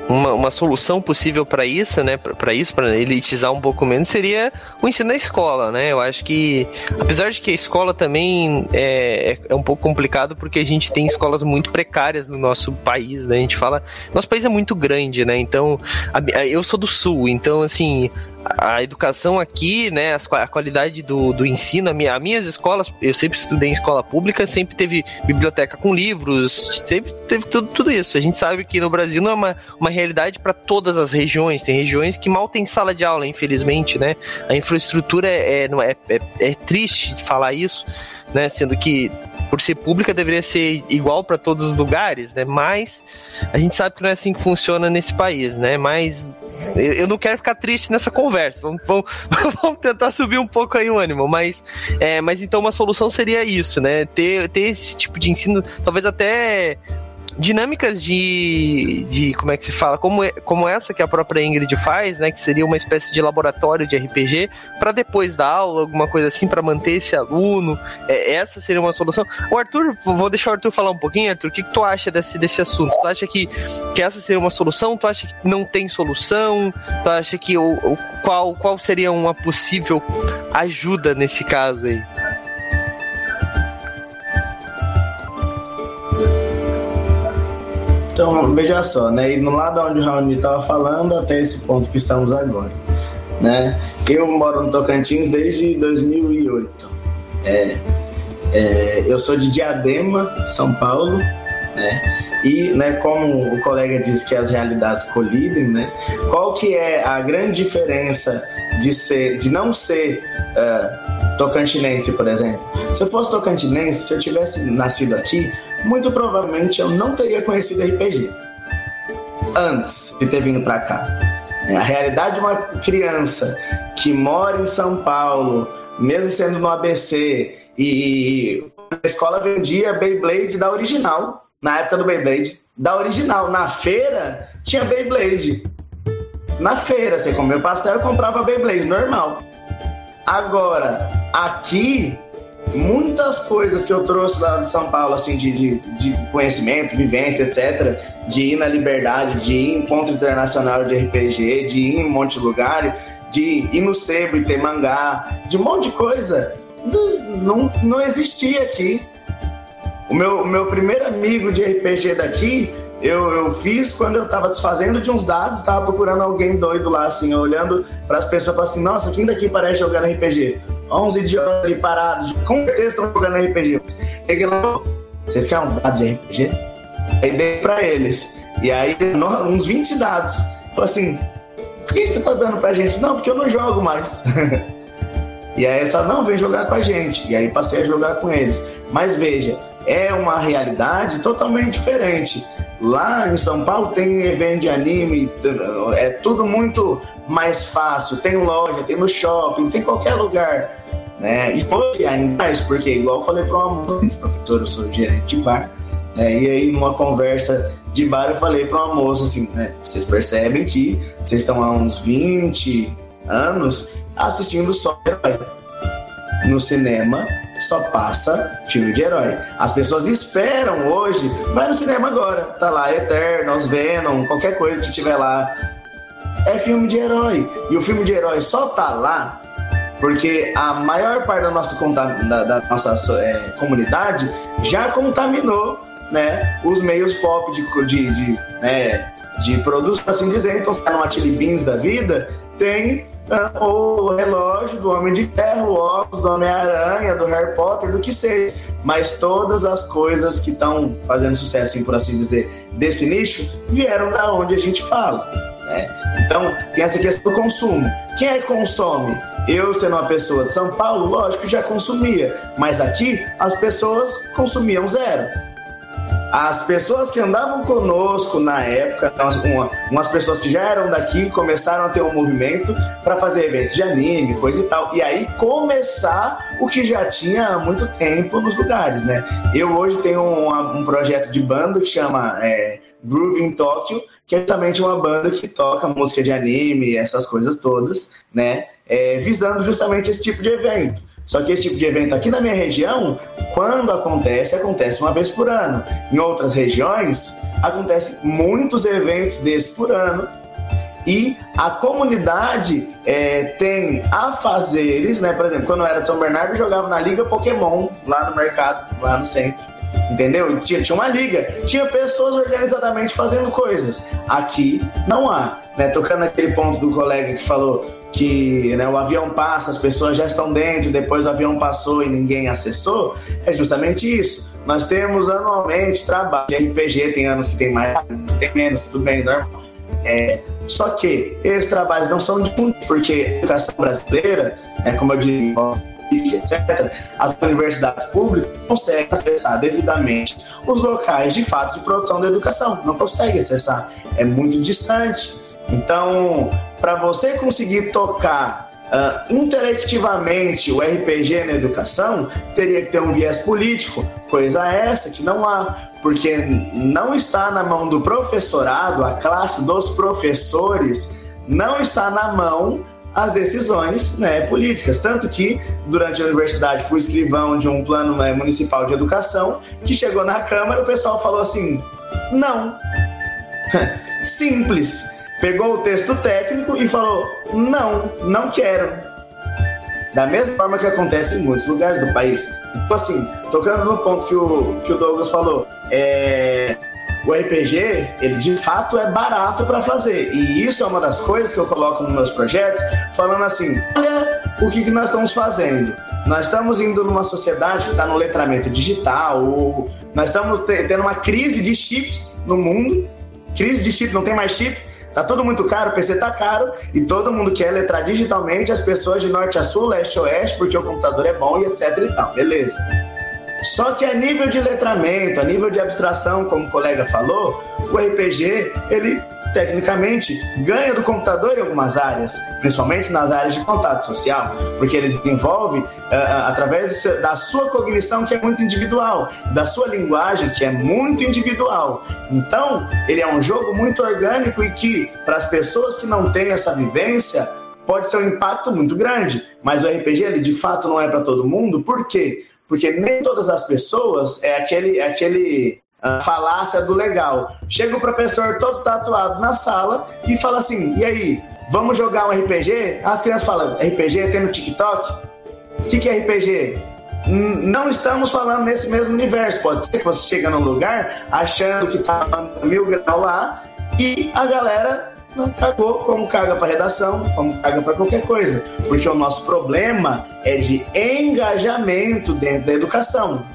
uma, uma solução possível para isso, né? Para isso, para elitizar um pouco menos, seria o ensino na escola, né? Eu acho que, apesar de que a escola também é, é um pouco complicado, porque a gente tem escolas muito precárias no nosso país, né? A gente fala, nosso país é muito grande, né? Então, a, eu sou do sul, então assim, a educação aqui, né, a qualidade do, do ensino, a minha, as minhas escolas, eu sempre estudei em escola pública, sempre teve biblioteca com livros, sempre teve tudo, tudo isso. A gente sabe que no Brasil não é uma, uma realidade para todas as regiões, tem regiões que mal tem sala de aula, infelizmente, né? A infraestrutura é, é, é, é, é triste falar isso, né? Sendo que por ser pública deveria ser igual para todos os lugares, né? Mas a gente sabe que não é assim que funciona nesse país, né? Mas eu, eu não quero ficar triste nessa conversa. Vamos, vamos, vamos, tentar subir um pouco aí o ânimo, mas, é, mas então uma solução seria isso, né? Ter, ter esse tipo de ensino, talvez até dinâmicas de, de como é que se fala, como, como essa que a própria Ingrid faz, né, que seria uma espécie de laboratório de RPG para depois da aula, alguma coisa assim para manter esse aluno. É, essa seria uma solução. O Arthur, vou deixar o Arthur falar um pouquinho, Arthur, o que, que tu acha desse, desse assunto? Tu acha que, que essa seria uma solução? Tu acha que não tem solução? Tu acha que o, o qual, qual seria uma possível ajuda nesse caso aí?
Então, veja só, né? E no lado onde o Raoni estava falando até esse ponto que estamos agora, né? Eu moro no Tocantins desde 2008. É, é, eu sou de Diadema, São Paulo, né? E, né, como o colega disse que as realidades colidem, né? Qual que é a grande diferença de ser, de não ser uh, tocantinense, por exemplo? Se eu fosse tocantinense, se eu tivesse nascido aqui, muito provavelmente eu não teria conhecido RPG antes de ter vindo para cá. É, a realidade de uma criança que mora em São Paulo, mesmo sendo no ABC, e a escola vendia Beyblade da original, na época do Beyblade, da original. Na feira tinha Beyblade. Na feira, você comeu pastel e comprava Beyblade, normal. Agora, aqui, muitas coisas que eu trouxe lá de São Paulo, assim, de, de, de, conhecimento, vivência, etc., de ir na Liberdade, de ir em encontro internacional de RPG, de ir em um monte de lugar, de ir no sebo e ter mangá, de um monte de coisa, não, não, não existia aqui. O meu, meu primeiro amigo de RPG daqui eu, eu fiz quando eu tava desfazendo de uns dados, tava procurando alguém doido lá, assim, olhando para as pessoas e assim, nossa, quem daqui parece jogando RPG? 11 idiotas ali parados, com certeza estão jogando RPG. Cheguei lá, vocês querem uns dados de RPG? Aí dei pra eles. E aí, uns 20 dados. Falei assim, por que você tá dando pra gente? Não, porque eu não jogo mais. e aí eles falaram, não, vem jogar com a gente. E aí passei a jogar com eles. Mas veja, é uma realidade totalmente diferente. Lá em São Paulo tem evento de anime, é tudo muito mais fácil. Tem loja, tem no shopping, tem qualquer lugar. Né? E hoje ainda mais, porque igual eu falei para uma moça, professor, eu sou gerente de bar, né? e aí numa conversa de bar eu falei para uma moça assim, né? vocês percebem que vocês estão há uns 20 anos assistindo só herói no cinema só passa filme de herói. As pessoas esperam hoje, vai no cinema agora, tá lá Eternos, Venom, qualquer coisa que tiver lá. É filme de herói. E o filme de herói só tá lá porque a maior parte da nossa, da, da nossa é, comunidade já contaminou né, os meios pop de, de, de, né, de produção, assim dizer. Então, se tá Beans da vida, tem o relógio do Homem de Ferro, o óculos do Homem-Aranha, do Harry Potter, do que seja. Mas todas as coisas que estão fazendo sucesso, assim, por assim dizer, desse nicho, vieram da onde a gente fala. Né? Então, tem essa questão do consumo. Quem é que consome? Eu, sendo uma pessoa de São Paulo, lógico, já consumia. Mas aqui, as pessoas consumiam zero as pessoas que andavam conosco na época, uma, umas pessoas que já eram daqui, começaram a ter um movimento para fazer eventos de anime, coisa e tal. E aí começar o que já tinha há muito tempo nos lugares, né? Eu hoje tenho um, um projeto de banda que chama é, Groove in Tokyo, que é justamente uma banda que toca música de anime, essas coisas todas, né? É, visando justamente esse tipo de evento. Só que esse tipo de evento aqui na minha região, quando acontece, acontece uma vez por ano. Em outras regiões, acontece muitos eventos desses por ano. E a comunidade é, tem afazeres, né? Por exemplo, quando eu era de São Bernardo, eu jogava na Liga Pokémon, lá no mercado, lá no centro. Entendeu? Tinha, tinha uma liga, tinha pessoas organizadamente fazendo coisas. Aqui não há. Né? Tocando aquele ponto do colega que falou que né, o avião passa, as pessoas já estão dentro, depois o avião passou e ninguém acessou, é justamente isso. Nós temos anualmente trabalho de RPG, tem anos que tem mais, tem menos, tudo bem, normal. É, só que esses trabalhos não são de porque a educação brasileira, é, como eu disse, etc., as universidades públicas conseguem acessar devidamente os locais de fato de produção da educação. Não conseguem acessar. É muito distante. Então, para você conseguir tocar uh, intelectivamente o RPG na educação, teria que ter um viés político, coisa essa que não há, porque não está na mão do professorado, a classe dos professores, não está na mão as decisões né, políticas. Tanto que, durante a universidade, fui escrivão de um plano né, municipal de educação, que chegou na Câmara, o pessoal falou assim: não. Simples pegou o texto técnico e falou: não, não quero. Da mesma forma que acontece em muitos lugares do país. Então, assim, tocando no ponto que o, que o Douglas falou, é, o RPG, ele de fato é barato para fazer. E isso é uma das coisas que eu coloco nos meus projetos, falando assim: olha o que, que nós estamos fazendo. Nós estamos indo numa sociedade que está no letramento digital, ou nós estamos tendo uma crise de chips no mundo. Crise de chip, não tem mais chip. Tá tudo muito caro, o PC tá caro e todo mundo quer letrar digitalmente as pessoas de norte a sul, leste a oeste, porque o computador é bom e etc e tal, beleza. Só que a nível de letramento, a nível de abstração, como o colega falou, o RPG, ele tecnicamente, ganha do computador em algumas áreas, principalmente nas áreas de contato social, porque ele desenvolve uh, através da sua cognição, que é muito individual, da sua linguagem, que é muito individual. Então, ele é um jogo muito orgânico e que, para as pessoas que não têm essa vivência, pode ser um impacto muito grande, mas o RPG ele de fato não é para todo mundo. Por quê? Porque nem todas as pessoas é aquele é aquele uh, falácia do legal. Chega o professor todo tatuado na sala e fala assim: "E aí, vamos jogar um RPG?" As crianças falam: "RPG tem no TikTok?" O que, que é RPG? não estamos falando nesse mesmo universo. Pode ser que você chega num lugar achando que tá mil graus lá e a galera não cagou como caga para redação, como caga para qualquer coisa. Porque o nosso problema é de engajamento dentro da educação.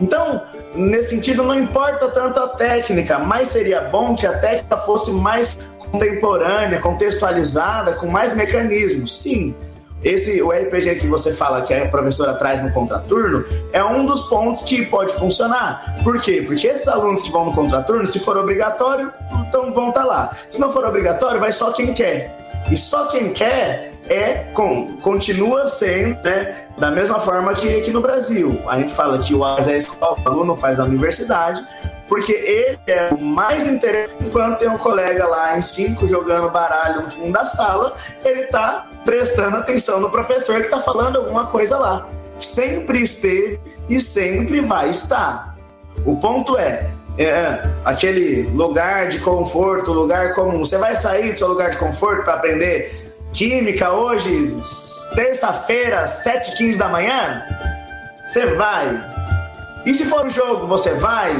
Então, nesse sentido, não importa tanto a técnica, mas seria bom que a técnica fosse mais contemporânea, contextualizada, com mais mecanismos. Sim, esse o RPG que você fala que a professora traz no contraturno é um dos pontos que pode funcionar. Por quê? Porque esses alunos que vão no contraturno, se for obrigatório, então vão estar tá lá. Se não for obrigatório, vai só quem quer. E só quem quer é com, continua sendo, né, da mesma forma que aqui no Brasil. A gente fala que o AIS é a escola, o aluno faz a universidade, porque ele é o mais interessante. Enquanto tem um colega lá em cinco jogando baralho no fundo da sala, ele está prestando atenção no professor que está falando alguma coisa lá. Sempre esteve e sempre vai estar. O ponto é, é aquele lugar de conforto, lugar comum. Você vai sair do seu lugar de conforto para aprender química hoje, terça-feira, 7h15 da manhã? Você vai. E se for um jogo, você vai?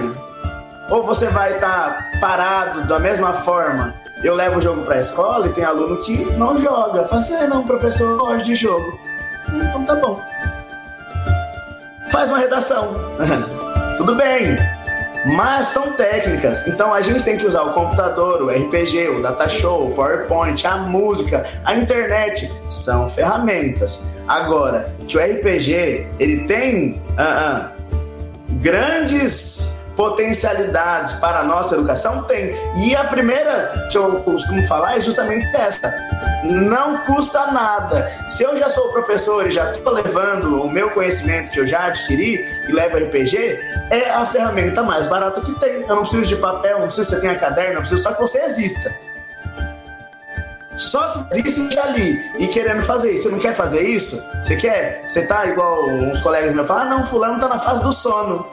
Ou você vai estar tá parado da mesma forma? Eu levo o jogo para a escola e tem aluno que não joga. Fala assim, ah, não, professor, eu gosto de jogo. Então tá bom. Faz uma redação. Tudo bem. Mas são técnicas. Então a gente tem que usar o computador, o RPG, o data show, o PowerPoint, a música, a internet. São ferramentas. Agora, que o RPG ele tem uh -uh, grandes potencialidades para a nossa educação? Tem. E a primeira que eu costumo falar é justamente essa. Não custa nada. Se eu já sou professor e já estou levando o meu conhecimento que eu já adquiri e levo RPG, é a ferramenta mais barata que tem. Eu não preciso de papel, não preciso que você tenha caderno, não preciso só que você exista. Só que existe ali e querendo fazer isso. Você não quer fazer isso? Você quer? Você tá igual uns colegas meus falam, ah, não, fulano tá na fase do sono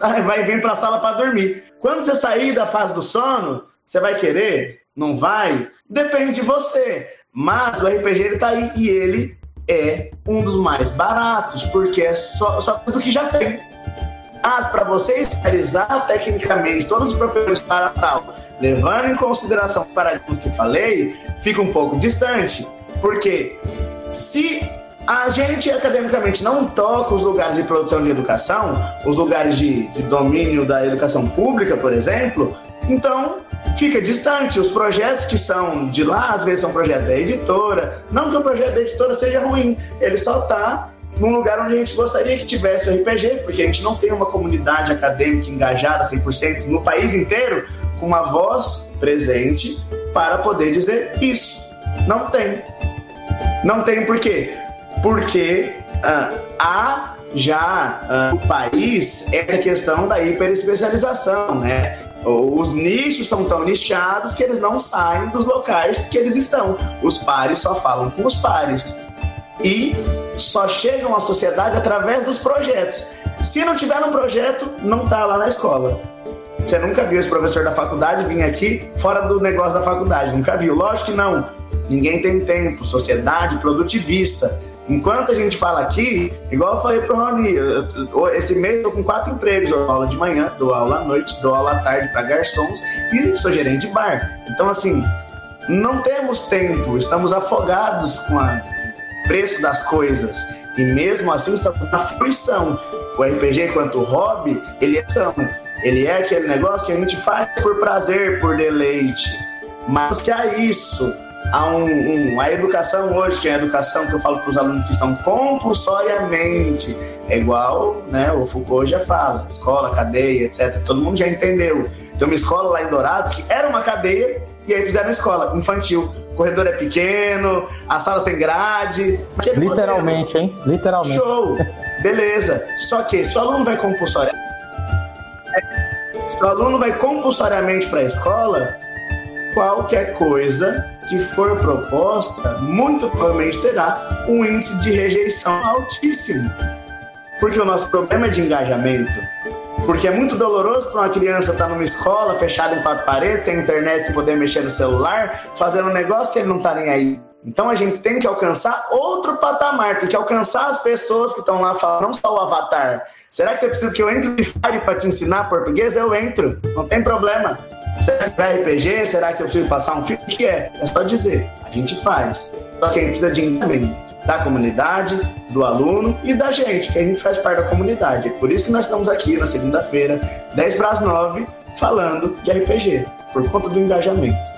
vai vir para a sala para dormir. Quando você sair da fase do sono, você vai querer? Não vai? Depende de você. Mas o RPG ele tá aí e ele é um dos mais baratos, porque é só, só tudo que já tem. Mas para você realizar tecnicamente todos os professores para tal, levando em consideração os paradigmas que falei, fica um pouco distante. Porque se a gente academicamente não toca os lugares de produção de educação, os lugares de, de domínio da educação pública, por exemplo, então fica distante. Os projetos que são de lá, às vezes são projetos da editora. Não que o projeto da editora seja ruim, ele só está num lugar onde a gente gostaria que tivesse RPG, porque a gente não tem uma comunidade acadêmica engajada 100% no país inteiro, com uma voz presente para poder dizer isso. Não tem. Não tem por quê? Porque uh, há já uh, no país essa questão da hiperespecialização, né? Os nichos são tão nichados que eles não saem dos locais que eles estão. Os pares só falam com os pares. E só chegam à sociedade através dos projetos. Se não tiver um projeto, não está lá na escola. Você nunca viu esse professor da faculdade vir aqui fora do negócio da faculdade? Nunca viu? Lógico que não. Ninguém tem tempo. Sociedade produtivista. Enquanto a gente fala aqui, igual eu falei pro Rony, eu, esse mês eu tô com quatro empregos. Eu dou aula de manhã, dou aula à noite, dou aula à tarde para garçons e sou gerente de bar. Então, assim, não temos tempo, estamos afogados com o preço das coisas. E mesmo assim, estamos na fruição. O RPG, quanto hobby, ele é são. Ele é aquele negócio que a gente faz por prazer, por deleite. Mas se há isso a, um, um, a educação hoje, que é a educação que eu falo para os alunos que são compulsoriamente, é igual né, o Foucault já fala, escola, cadeia, etc. Todo mundo já entendeu. Tem uma escola lá em Dourados que era uma cadeia e aí fizeram escola infantil. O corredor é pequeno, as salas têm grade.
Literalmente, modelo. hein? Literalmente.
Show! Beleza. Só que se o aluno vai compulsoriamente. Se o aluno vai compulsoriamente para a escola, qualquer coisa que for proposta, muito provavelmente terá um índice de rejeição altíssimo. Porque o nosso problema é de engajamento. Porque é muito doloroso para uma criança estar numa escola fechada em quatro paredes, sem internet, sem poder mexer no celular, fazendo um negócio que ele não está nem aí. Então a gente tem que alcançar outro patamar, tem que alcançar as pessoas que estão lá falando, não só o avatar. Será que você precisa que eu entre no Fire para te ensinar português? Eu entro, não tem problema. Será RPG? Será que eu preciso passar um filme? O que é? É só dizer. A gente faz. Só que a gente precisa de engajamento da comunidade, do aluno e da gente, que a gente faz parte da comunidade. Por isso que nós estamos aqui na segunda-feira, 10 para as 9, falando de RPG, por conta do engajamento.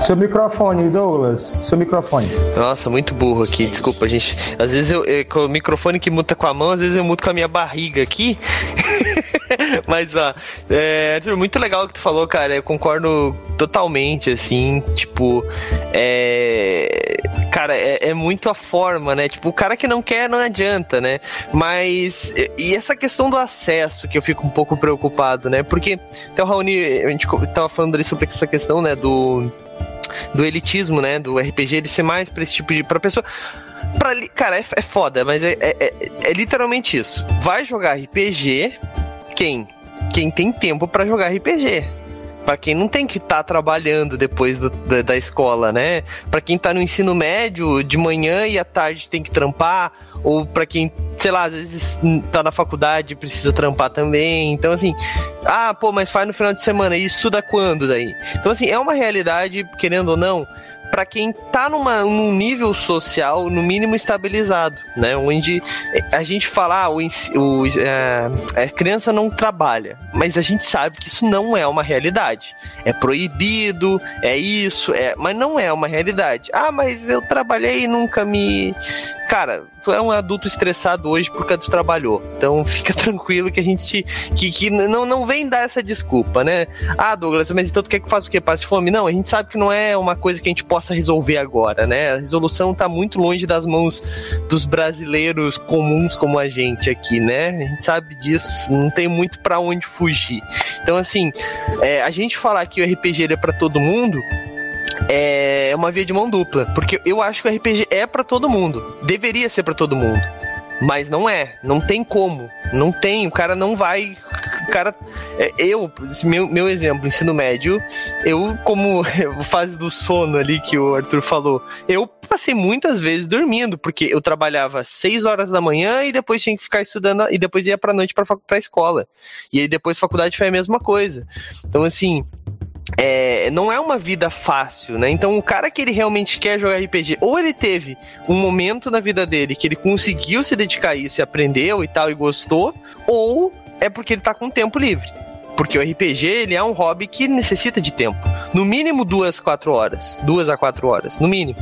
Seu microfone, Douglas. Seu microfone.
Nossa, muito burro aqui, desculpa, gente. Às vezes eu, eu, com o microfone que muta com a mão, às vezes eu muto com a minha barriga aqui. Mas, ó, é, Arthur, muito legal o que tu falou, cara. Eu concordo totalmente, assim, tipo, é. Cara, é, é, muito a forma, né? Tipo, o cara que não quer não adianta, né? Mas. E essa questão do acesso que eu fico um pouco preocupado, né? Porque, então, Raoni, a gente tava falando ali sobre essa questão, né? Do do elitismo, né? Do RPG ele ser mais pra esse tipo de. pra pessoa. Pra, cara, é, é foda, mas é, é, é, é literalmente isso. Vai jogar RPG quem? Quem tem tempo para jogar RPG para quem não tem que estar tá trabalhando depois do, da, da, escola, né? Para quem tá no ensino médio, de manhã e à tarde tem que trampar, ou para quem, sei lá, às vezes tá na faculdade e precisa trampar também. Então, assim, ah, pô, mas faz no final de semana e estuda quando daí? Então, assim, é uma realidade, querendo ou não, para quem tá numa, num nível social no mínimo estabilizado, né? Onde a gente fala, ah, o, o é, a criança não trabalha, mas a gente sabe que isso não é uma realidade. É proibido, é isso, é, mas não é uma realidade. Ah, mas eu trabalhei e nunca me cara, tu é um adulto estressado hoje porque tu trabalhou. Então fica tranquilo que a gente que, que não, não vem dar essa desculpa, né? Ah, Douglas, mas então tu quer que faça o quê? Passe fome? Não, a gente sabe que não é uma coisa que a gente possa resolver agora, né? A resolução tá muito longe das mãos dos brasileiros comuns como a gente aqui, né? A gente sabe disso, não tem muito para onde fugir. Então, assim, é, a gente falar que o RPG é para todo mundo é uma via de mão dupla, porque eu acho que o RPG é para todo mundo, deveria ser para todo mundo, mas não é, não tem como, não tem, o cara não vai, o cara, é, eu, meu, meu exemplo, ensino médio, eu como fase do sono ali que o Arthur falou, eu passei muitas vezes dormindo, porque eu trabalhava 6 horas da manhã e depois tinha que ficar estudando, e depois ia pra noite pra, pra escola, e aí depois faculdade foi a mesma coisa, então assim, é, não é uma vida fácil, né? Então o cara que ele realmente quer jogar RPG, ou ele teve um momento na vida dele que ele conseguiu se dedicar a isso e aprendeu e tal e gostou, ou é porque ele tá com tempo livre. Porque o RPG, ele é um hobby que necessita de tempo. No mínimo duas, quatro horas. Duas a quatro horas, no mínimo.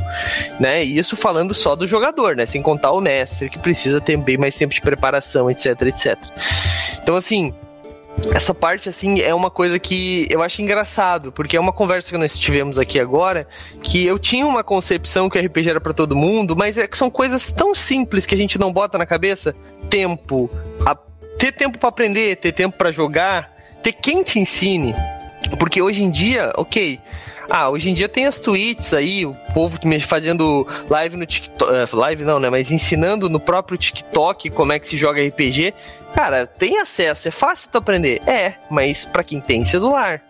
Né? E isso falando só do jogador, né? Sem contar o mestre, que precisa ter bem mais tempo de preparação, etc, etc. Então, assim, essa parte, assim, é uma coisa que eu acho engraçado, porque é uma conversa que nós tivemos aqui agora, que eu tinha uma concepção que o RPG era para todo mundo, mas é que são coisas tão simples que a gente não bota na cabeça. Tempo, a, ter tempo para aprender, ter tempo para jogar, ter quem te ensine. Porque hoje em dia, ok, ah, hoje em dia tem as tweets aí, o povo fazendo live no TikTok. Eh, live não, né? Mas ensinando no próprio TikTok como é que se joga RPG. Cara, tem acesso, é fácil tu aprender. É, mas para quem tem celular,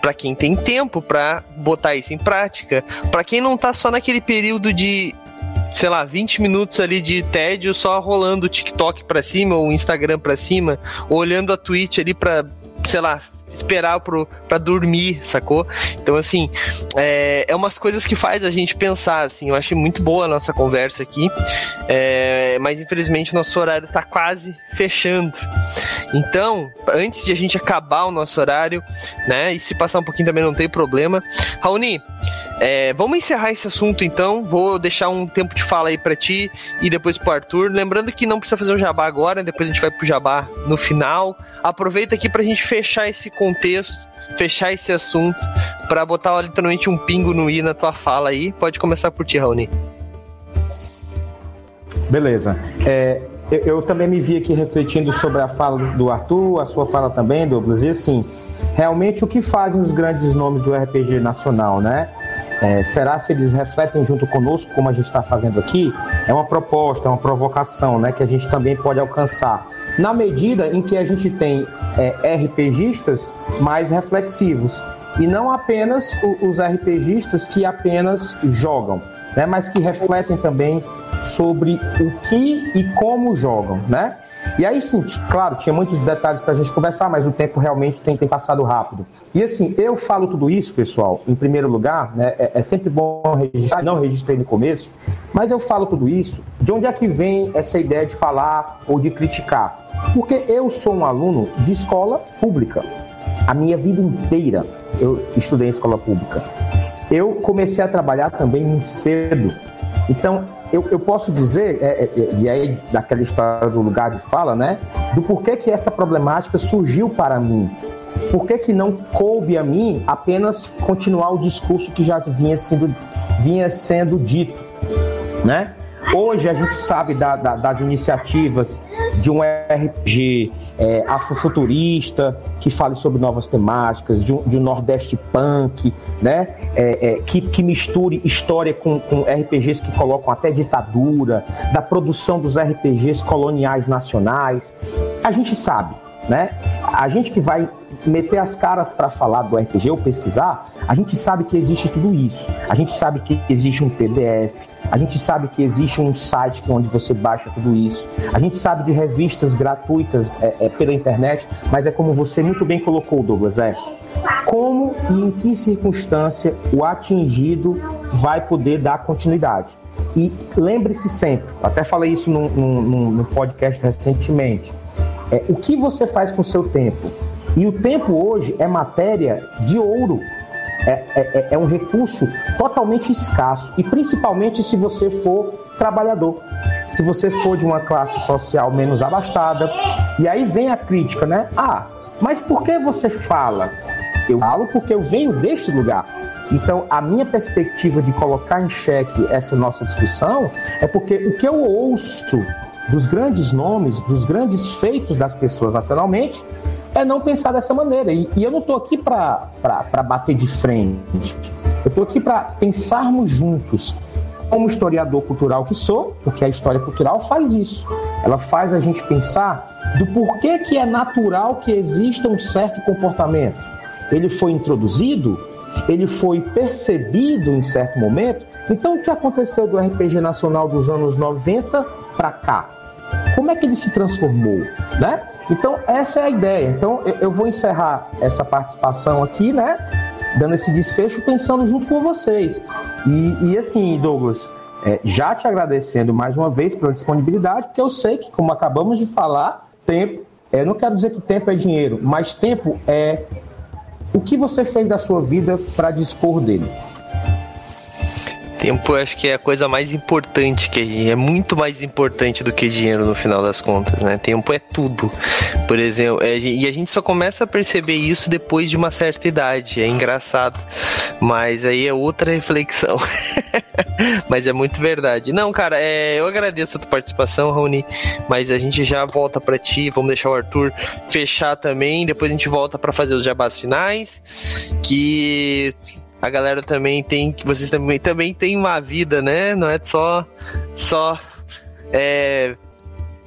para quem tem tempo para botar isso em prática, para quem não tá só naquele período de sei lá, 20 minutos ali de tédio só rolando o TikTok pra cima, ou o Instagram pra cima, olhando a Twitch ali pra, sei lá, esperar pro, pra dormir, sacou? Então, assim, é, é umas coisas que faz a gente pensar, assim, eu achei muito boa a nossa conversa aqui, é, mas infelizmente nosso horário tá quase fechando. Então, antes de a gente acabar o nosso horário, né, e se passar um pouquinho também não tem problema, Raoni, é, vamos encerrar esse assunto então. Vou deixar um tempo de fala aí para ti e depois pro Arthur. Lembrando que não precisa fazer o jabá agora, depois a gente vai pro jabá no final. Aproveita aqui pra gente fechar esse contexto, fechar esse assunto, para botar literalmente um pingo no i na tua fala aí. Pode começar por ti, Raoni.
Beleza. É, eu, eu, também me vi aqui refletindo sobre a fala do Arthur, a sua fala também, Douglas, e assim, realmente o que fazem os grandes nomes do RPG nacional, né? É, será se eles refletem junto conosco, como a gente está fazendo aqui? É uma proposta, é uma provocação, né? Que a gente também pode alcançar. Na medida em que a gente tem é, RPGistas mais reflexivos e não apenas os RPGistas que apenas jogam, né? Mas que refletem também sobre o que e como jogam, né? E aí sim, claro, tinha muitos detalhes para a gente conversar, mas o tempo realmente tem, tem, passado rápido. E assim, eu falo tudo isso, pessoal, em primeiro lugar, né, é, é, sempre bom registrar, não registrei no começo, mas eu falo tudo isso, de onde é que vem essa ideia de falar ou de criticar? Porque eu sou um aluno de escola pública. A minha vida inteira eu estudei em escola pública. Eu comecei a trabalhar também muito cedo. Então, eu, eu posso dizer, é, é, é, e aí daquela história do lugar de fala, né? Do porquê que essa problemática surgiu para mim. Por que, que não coube a mim apenas continuar o discurso que já vinha sendo, vinha sendo dito, né? Hoje a gente sabe da, da, das iniciativas de um RPG é, afrofuturista que fale sobre novas temáticas, de um, de um Nordeste punk, né? É, é, que, que, misture história com, com RPGs que colocam até ditadura, da produção dos RPGs coloniais nacionais. A gente sabe, né? A gente que vai meter as caras para falar do RPG ou pesquisar, a gente sabe que existe tudo isso. A gente sabe que existe um PDF, a gente sabe que existe um site onde você baixa tudo isso. A gente sabe de revistas gratuitas é, é, pela internet, mas é como você muito bem colocou, Douglas, é como e em que circunstância o atingido vai poder dar continuidade. E lembre-se sempre, até falei isso num, num, num podcast recentemente, é, o que você faz com o seu tempo? E o tempo hoje é matéria de ouro. É, é, é, é um recurso totalmente escasso. E principalmente se você for trabalhador. Se você for de uma classe social menos abastada. E aí vem a crítica, né? Ah, mas por que você fala? Eu falo porque eu venho deste lugar. Então, a minha perspectiva de colocar em xeque essa nossa discussão é porque o que eu ouço dos grandes nomes, dos grandes feitos das pessoas nacionalmente, é não pensar dessa maneira. E, e eu não estou aqui para bater de frente. Eu estou aqui para pensarmos juntos. Como historiador cultural que sou, porque a história cultural faz isso. Ela faz a gente pensar do porquê que é natural que exista um certo comportamento. Ele foi introduzido, ele foi percebido em certo momento. Então, o que aconteceu do RPG nacional dos anos 90 para cá? Como é que ele se transformou, né? Então, essa é a ideia. Então, eu vou encerrar essa participação aqui, né? Dando esse desfecho, pensando junto com vocês. E, e assim, Douglas, é, já te agradecendo mais uma vez pela disponibilidade, porque eu sei que, como acabamos de falar, tempo, eu não quero dizer que tempo é dinheiro, mas tempo é o que você fez da sua vida para dispor dele.
Tempo eu acho que é a coisa mais importante que é muito mais importante do que dinheiro no final das contas, né? Tempo é tudo. Por exemplo, é, e a gente só começa a perceber isso depois de uma certa idade. É engraçado. Mas aí é outra reflexão. mas é muito verdade. Não, cara, é, eu agradeço a tua participação, Raoni. Mas a gente já volta para ti. Vamos deixar o Arthur fechar também. Depois a gente volta para fazer os jabás finais. Que a galera também tem vocês também também tem uma vida, né? Não é só só é,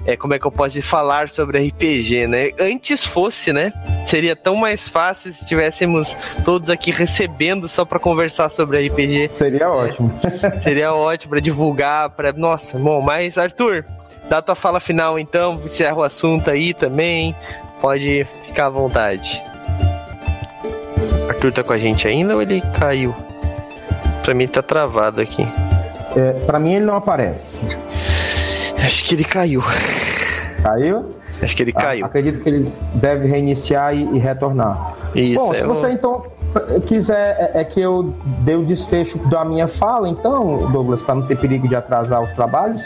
é como é que eu posso falar sobre RPG, né? Antes fosse, né? Seria tão mais fácil se estivéssemos todos aqui recebendo só para conversar sobre RPG.
Seria ótimo.
seria ótimo para divulgar, para nossa, bom, mas Arthur, dá tua fala final então, encerra o assunto aí também. Pode ficar à vontade. Arthur tá com a gente ainda ou ele caiu? Pra mim tá travado aqui.
É, pra mim ele não aparece.
Acho que ele caiu.
Caiu?
Acho que ele ah, caiu.
Acredito que ele deve reiniciar e, e retornar.
Isso,
Bom, se você então quiser é, é, que eu dê o desfecho da minha fala, então, Douglas, para não ter perigo de atrasar os trabalhos.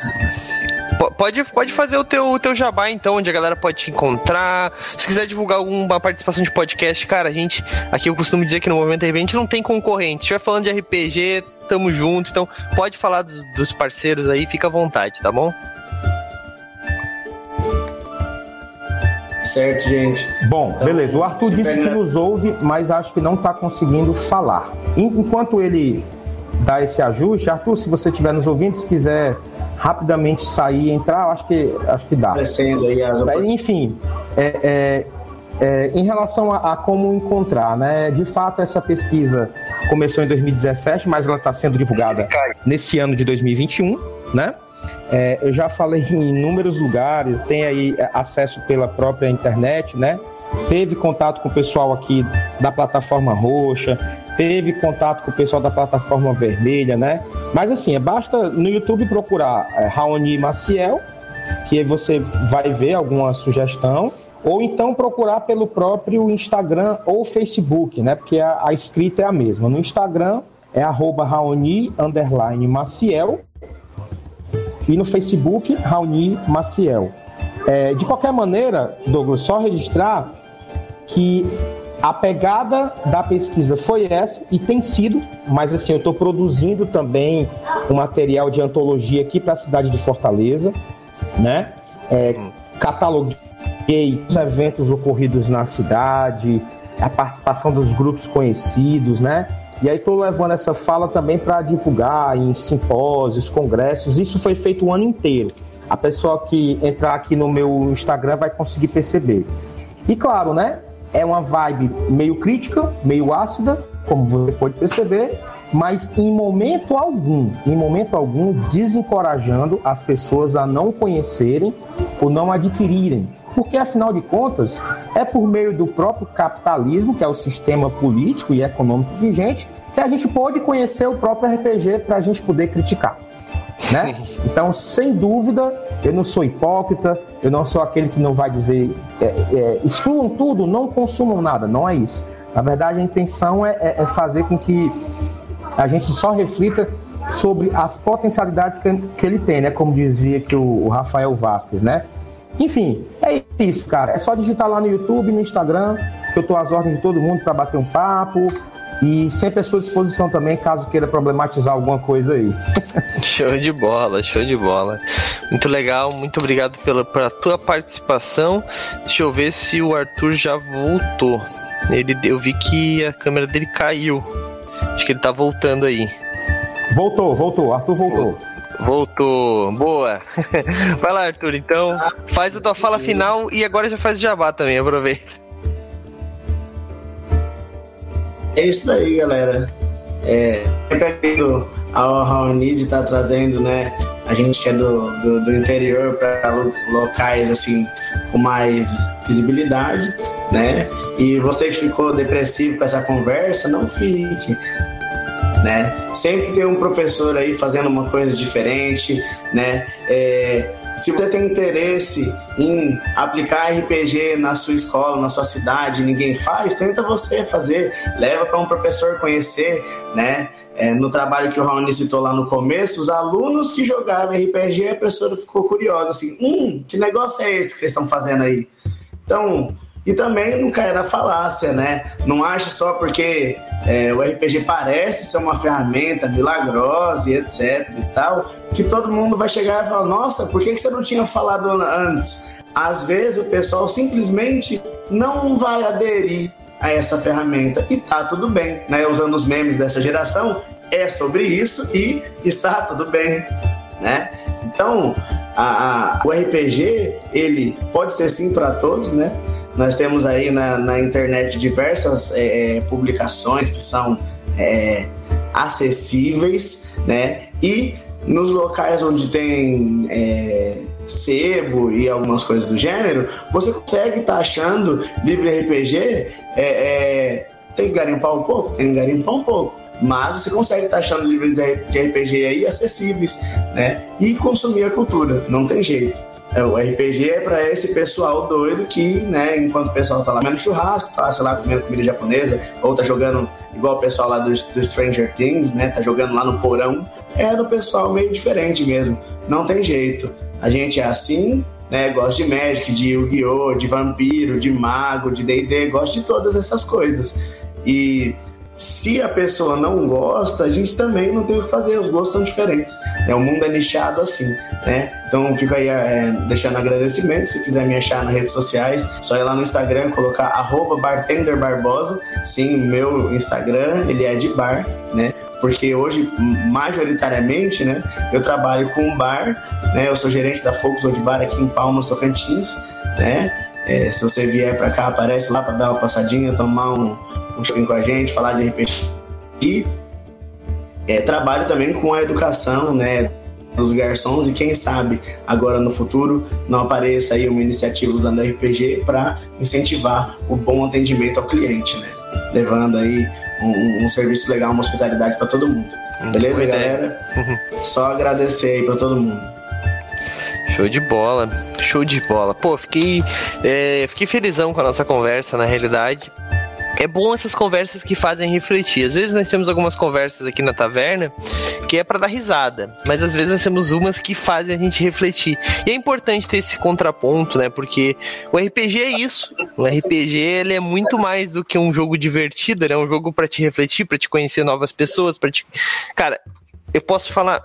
Pode, pode fazer o teu, o teu jabá, então, onde a galera pode te encontrar. Se quiser divulgar alguma participação de podcast, cara, a gente, aqui eu costumo dizer que no Momento RPG a gente não tem concorrente. Se estiver falando de RPG, tamo junto. Então, pode falar dos, dos parceiros aí, fica à vontade, tá bom?
Certo, gente.
Bom, então, beleza. O Arthur disse pega... que nos ouve, mas acho que não está conseguindo falar. Enquanto ele dá esse ajuste, Arthur, se você estiver nos ouvindo, se quiser rapidamente sair e entrar, acho que, acho que dá.
Descendo aí as...
Enfim, é, é, é, em relação a, a, como encontrar, né? De fato, essa pesquisa começou em 2017, mas ela está sendo divulgada nesse ano de 2021, né? É, eu já falei em inúmeros lugares, tem aí é, acesso pela própria internet, né? Teve contato com o pessoal aqui da plataforma roxa, teve contato com o pessoal da plataforma vermelha, né? Mas assim, é basta no YouTube procurar é, Raoni Maciel, que você vai ver alguma sugestão, ou então procurar pelo próprio Instagram ou Facebook, né? Porque a, a escrita é a mesma. No Instagram é arroba Raoni Maciel e no Facebook, Raoni Maciel. É, de qualquer maneira, Douglas, só registrar que a pegada da pesquisa foi essa e tem sido, mas assim, eu estou produzindo também um material de antologia aqui para a cidade de Fortaleza, né? É, cataloguei os eventos ocorridos na cidade, a participação dos grupos conhecidos, né? E aí estou levando essa fala também para divulgar em simpósios, congressos. Isso foi feito o ano inteiro. A pessoa que entrar aqui no meu Instagram vai conseguir perceber. E claro, né? É uma vibe meio crítica, meio ácida, como você pode perceber, mas em momento algum, em momento algum, desencorajando as pessoas a não conhecerem ou não adquirirem porque afinal de contas é por meio do próprio capitalismo, que é o sistema político e econômico vigente, que a gente pode conhecer o próprio RPG para a gente poder criticar. Né? Então, sem dúvida, eu não sou hipócrita, eu não sou aquele que não vai dizer é, é, excluam tudo, não consumam nada, não é isso. Na verdade, a intenção é, é, é fazer com que a gente só reflita sobre as potencialidades que, que ele tem, né? Como dizia que o, o Rafael Vasquez, né? Enfim, é isso, cara. É só digitar lá no YouTube, no Instagram, que eu tô às ordens de todo mundo para bater um papo. E sempre à sua disposição também, caso queira problematizar alguma coisa aí.
show de bola, show de bola. Muito legal, muito obrigado pela, pela tua participação. Deixa eu ver se o Arthur já voltou. Ele, eu vi que a câmera dele caiu. Acho que ele tá voltando aí.
Voltou, voltou, Arthur voltou.
Voltou. Boa. Vai lá, Arthur, então. Faz a tua fala final e agora já faz o jabá também, aproveita.
É isso aí, galera. É, sempre a Raoni de estar trazendo, né? A gente que é do, do, do interior para locais assim com mais visibilidade, né? E você que ficou depressivo com essa conversa, não fique né? Sempre tem um professor aí fazendo uma coisa diferente, né? É, se você tem interesse em aplicar RPG na sua escola, na sua cidade, ninguém faz, tenta você fazer, leva para um professor conhecer, né? É, no trabalho que o Raoni citou lá no começo, os alunos que jogavam RPG, a professora ficou curiosa, assim, hum, que negócio é esse que vocês estão fazendo aí? Então, e também não cair na falácia, né? Não acha só porque é, o RPG parece ser uma ferramenta milagrosa e etc e tal, que todo mundo vai chegar e falar: nossa, por que você não tinha falado antes? Às vezes o pessoal simplesmente não vai aderir a essa ferramenta e tá tudo bem, né? Usando os memes dessa geração, é sobre isso e está tudo bem, né? Então, a, a, o RPG, ele pode ser sim para todos, né? Nós temos aí na, na internet diversas é, é, publicações que são é, acessíveis, né? E nos locais onde tem é, sebo e algumas coisas do gênero, você consegue estar tá achando livre RPG. É, é, tem que garimpar um pouco? Tem que garimpar um pouco. Mas você consegue estar tá achando livros de RPG aí acessíveis, né? E consumir a cultura, não tem jeito. É, o RPG é para esse pessoal doido que, né, enquanto o pessoal tá lá comendo churrasco, tá, sei lá, comendo comida japonesa, ou tá jogando igual o pessoal lá do, do Stranger Things, né, tá jogando lá no porão, é do pessoal meio diferente mesmo. Não tem jeito. A gente é assim, né, gosta de Magic, de Yu-Gi-Oh!, de vampiro, de mago, de D&D, gosta de todas essas coisas. E se a pessoa não gosta, a gente também não tem o que fazer, os gostos são diferentes. É, o mundo é nichado assim, né? Então fico aí é, deixando agradecimento. Se quiser me achar nas redes sociais, só ir lá no Instagram, colocar bartenderbarbosa. Sim, meu Instagram, ele é de bar, né? Porque hoje, majoritariamente, né, eu trabalho com bar, né? Eu sou gerente da Focus de Bar aqui em Palmas, Tocantins, né? É, se você vier para cá, aparece lá para dar uma passadinha, tomar um, um com a gente, falar de RPG. E é, trabalho também com a educação, né? Dos garçons e quem sabe agora no futuro não apareça aí uma iniciativa usando RPG para incentivar o bom atendimento ao cliente, né? Levando aí um, um serviço legal, uma hospitalidade para todo mundo. Beleza, Boa galera? Uhum. Só agradecer aí para todo mundo.
Show de bola, show de bola. Pô, fiquei, é, fiquei felizão com a nossa conversa, na realidade é bom essas conversas que fazem refletir. Às vezes nós temos algumas conversas aqui na taverna que é para dar risada, mas às vezes nós temos umas que fazem a gente refletir. E é importante ter esse contraponto, né? Porque o RPG é isso. O RPG ele é muito mais do que um jogo divertido, é um jogo para te refletir, para te conhecer novas pessoas, para te Cara, eu posso falar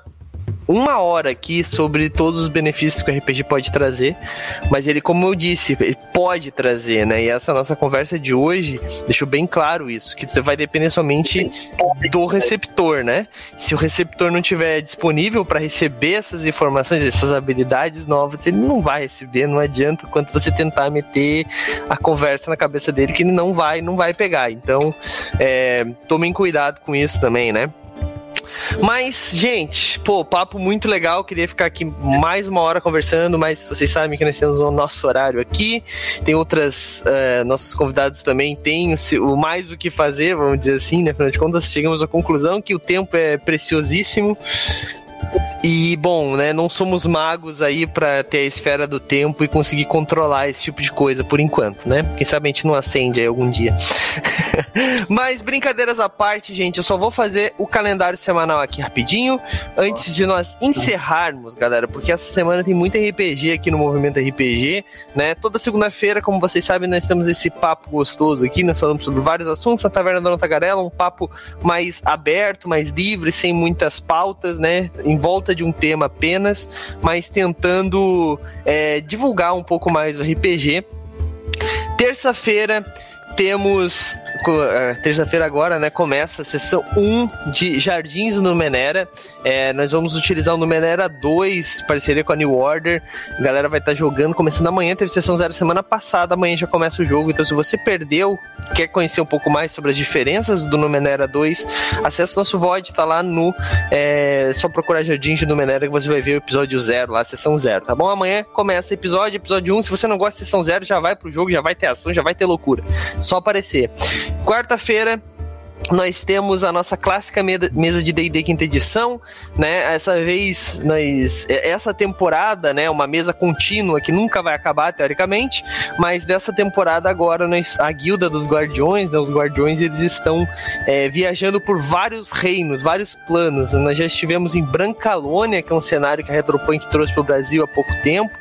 uma hora aqui sobre todos os benefícios que o RPG pode trazer, mas ele, como eu disse, pode trazer, né? E essa nossa conversa de hoje deixou bem claro isso, que vai depender somente do receptor, né? Se o receptor não tiver disponível para receber essas informações, essas habilidades novas, ele não vai receber, não adianta quanto você tentar meter a conversa na cabeça dele que ele não vai, não vai pegar. Então, é, tomem cuidado com isso também, né? Mas, gente, pô, papo muito legal. Queria ficar aqui mais uma hora conversando, mas vocês sabem que nós temos o nosso horário aqui. Tem outras. Uh, nossos convidados também têm o, o mais o que fazer, vamos dizer assim, né? Afinal de contas, chegamos à conclusão que o tempo é preciosíssimo. E, bom, né, não somos magos aí para ter a esfera do tempo e conseguir controlar esse tipo de coisa por enquanto, né? Quem sabe a gente não acende aí algum dia. Mas, brincadeiras à parte, gente, eu só vou fazer o calendário semanal aqui rapidinho, antes de nós encerrarmos, galera, porque essa semana tem muito RPG aqui no Movimento RPG, né? Toda segunda-feira, como vocês sabem, nós temos esse papo gostoso aqui, nós falamos sobre vários assuntos, a Taverna da Tagarela, um papo mais aberto, mais livre, sem muitas pautas, né? Em volta de um tema apenas, mas tentando é, divulgar um pouco mais o RPG. Terça-feira temos é, terça-feira agora, né, começa a sessão 1 de Jardins do Numenera. É, nós vamos utilizar o Numenera 2, parceria com a New Order. A galera vai estar tá jogando, começando amanhã, teve sessão zero semana passada, amanhã já começa o jogo. Então, se você perdeu, quer conhecer um pouco mais sobre as diferenças do Numenera 2, acesse o nosso VOD, tá lá no. É, só procurar Jardins do Numenera que você vai ver o episódio 0 lá, sessão 0, tá bom? Amanhã começa episódio, episódio 1. Um. Se você não gosta de sessão 0, já vai pro jogo, já vai ter ação, já vai ter loucura. Só aparecer. Quarta-feira, nós temos a nossa clássica mesa de D&D quinta edição, né? Essa vez, nós, essa temporada, né? Uma mesa contínua que nunca vai acabar teoricamente, mas dessa temporada agora nós, a guilda dos guardiões, né? Os guardiões eles estão é, viajando por vários reinos, vários planos. Nós já estivemos em Brancalônia, que é um cenário que a Retropunk trouxe para o Brasil há pouco tempo.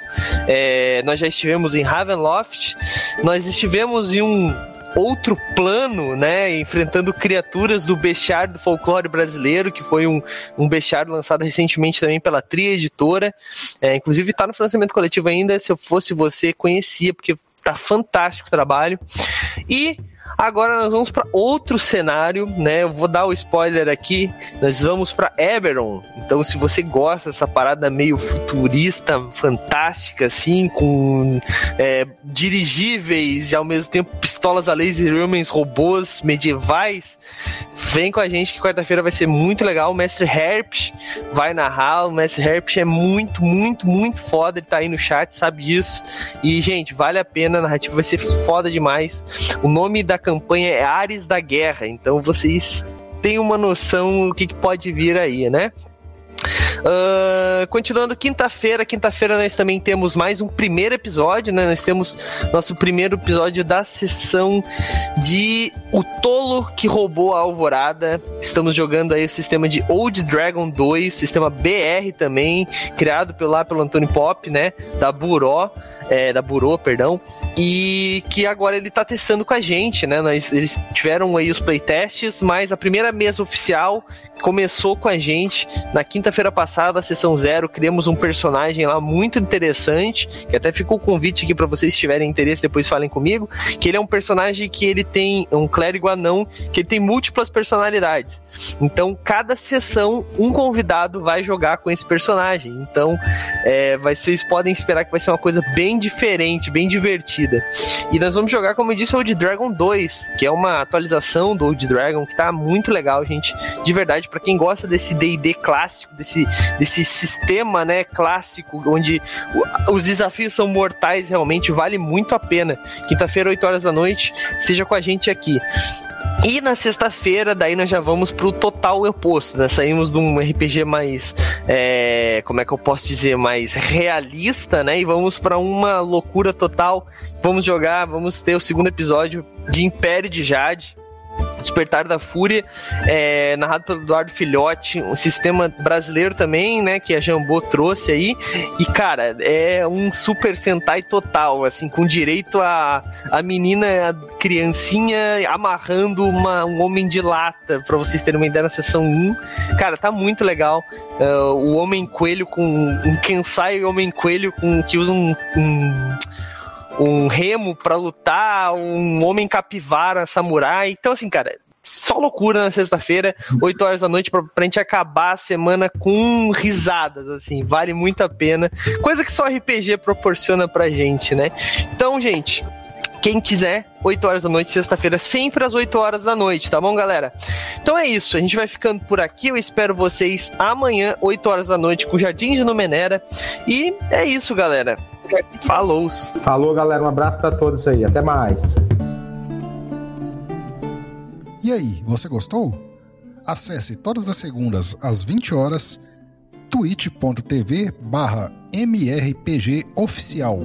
É, nós já estivemos em Ravenloft. Nós estivemos em um outro plano, né? Enfrentando criaturas do bestiário do folclore brasileiro, que foi um, um bestiário lançado recentemente também pela Tria Editora. É, inclusive está no financiamento coletivo ainda. Se eu fosse você, conhecia, porque tá fantástico o trabalho. E Agora nós vamos para outro cenário, né? Eu vou dar o spoiler aqui. Nós vamos para Eberron. Então, se você gosta dessa parada meio futurista, fantástica, assim, com é, dirigíveis e ao mesmo tempo pistolas a laser, homens, robôs medievais, vem com a gente que quarta-feira vai ser muito legal. O Mestre Herp vai narrar. O Mestre Herp é muito, muito, muito foda. Ele tá aí no chat, sabe disso. E, gente, vale a pena. A narrativa vai ser foda demais. O nome da campanha é Ares da Guerra, então vocês têm uma noção do que, que pode vir aí, né? Uh, continuando quinta-feira, quinta-feira nós também temos mais um primeiro episódio, né? Nós temos nosso primeiro episódio da sessão de O Tolo que roubou a Alvorada. Estamos jogando aí o sistema de Old Dragon 2, sistema BR também, criado pelo, lá pelo Antônio Pop, né? Da Buró é, da Burô, perdão, e que agora ele tá testando com a gente, né? Nós, eles tiveram aí os playtests, mas a primeira mesa oficial começou com a gente na quinta-feira passada, sessão zero, criamos um personagem lá muito interessante, que até ficou o convite aqui para vocês tiverem interesse, depois falem comigo, que ele é um personagem que ele tem um clérigo anão, que ele tem múltiplas personalidades. Então, cada sessão um convidado vai jogar com esse personagem. Então, é, vocês podem esperar que vai ser uma coisa bem diferente, bem divertida. E nós vamos jogar, como eu disse, Old Dragon 2, que é uma atualização do Old Dragon que tá muito legal, gente. De verdade, para quem gosta desse D&D clássico, desse, desse sistema, né, clássico, onde os desafios são mortais, realmente vale muito a pena. Quinta-feira, 8 horas da noite, esteja com a gente aqui. E na sexta-feira, daí nós já vamos pro total oposto, né? Saímos de um RPG mais, é, como é que eu posso dizer, mais realista, né? E vamos para uma loucura total. Vamos jogar, vamos ter o segundo episódio de Império de Jade, Despertar da Fúria, é, narrado pelo Eduardo Filhote, um sistema brasileiro também, né, que a Jambô trouxe aí, e cara, é um Super Sentai total, assim, com direito a, a menina, a criancinha amarrando uma, um homem de lata, pra vocês terem uma ideia na sessão 1, cara, tá muito legal, uh, o Homem Coelho com, um Kensai Homem Coelho com, que usa um, um um remo para lutar, um homem capivara samurai. Então, assim, cara, só loucura na sexta-feira, 8 horas da noite, pra, pra gente acabar a semana com risadas, assim, vale muito a pena. Coisa que só RPG proporciona pra gente, né? Então, gente, quem quiser, 8 horas da noite, sexta-feira, sempre às 8 horas da noite, tá bom, galera? Então é isso, a gente vai ficando por aqui. Eu espero vocês amanhã, 8 horas da noite, com o Jardim de Numenera. E é isso, galera. Falou.
Falou, galera. Um abraço para todos aí. Até mais.
E aí, você gostou? Acesse todas as segundas às 20 horas twitch.tv barra mrpgoficial.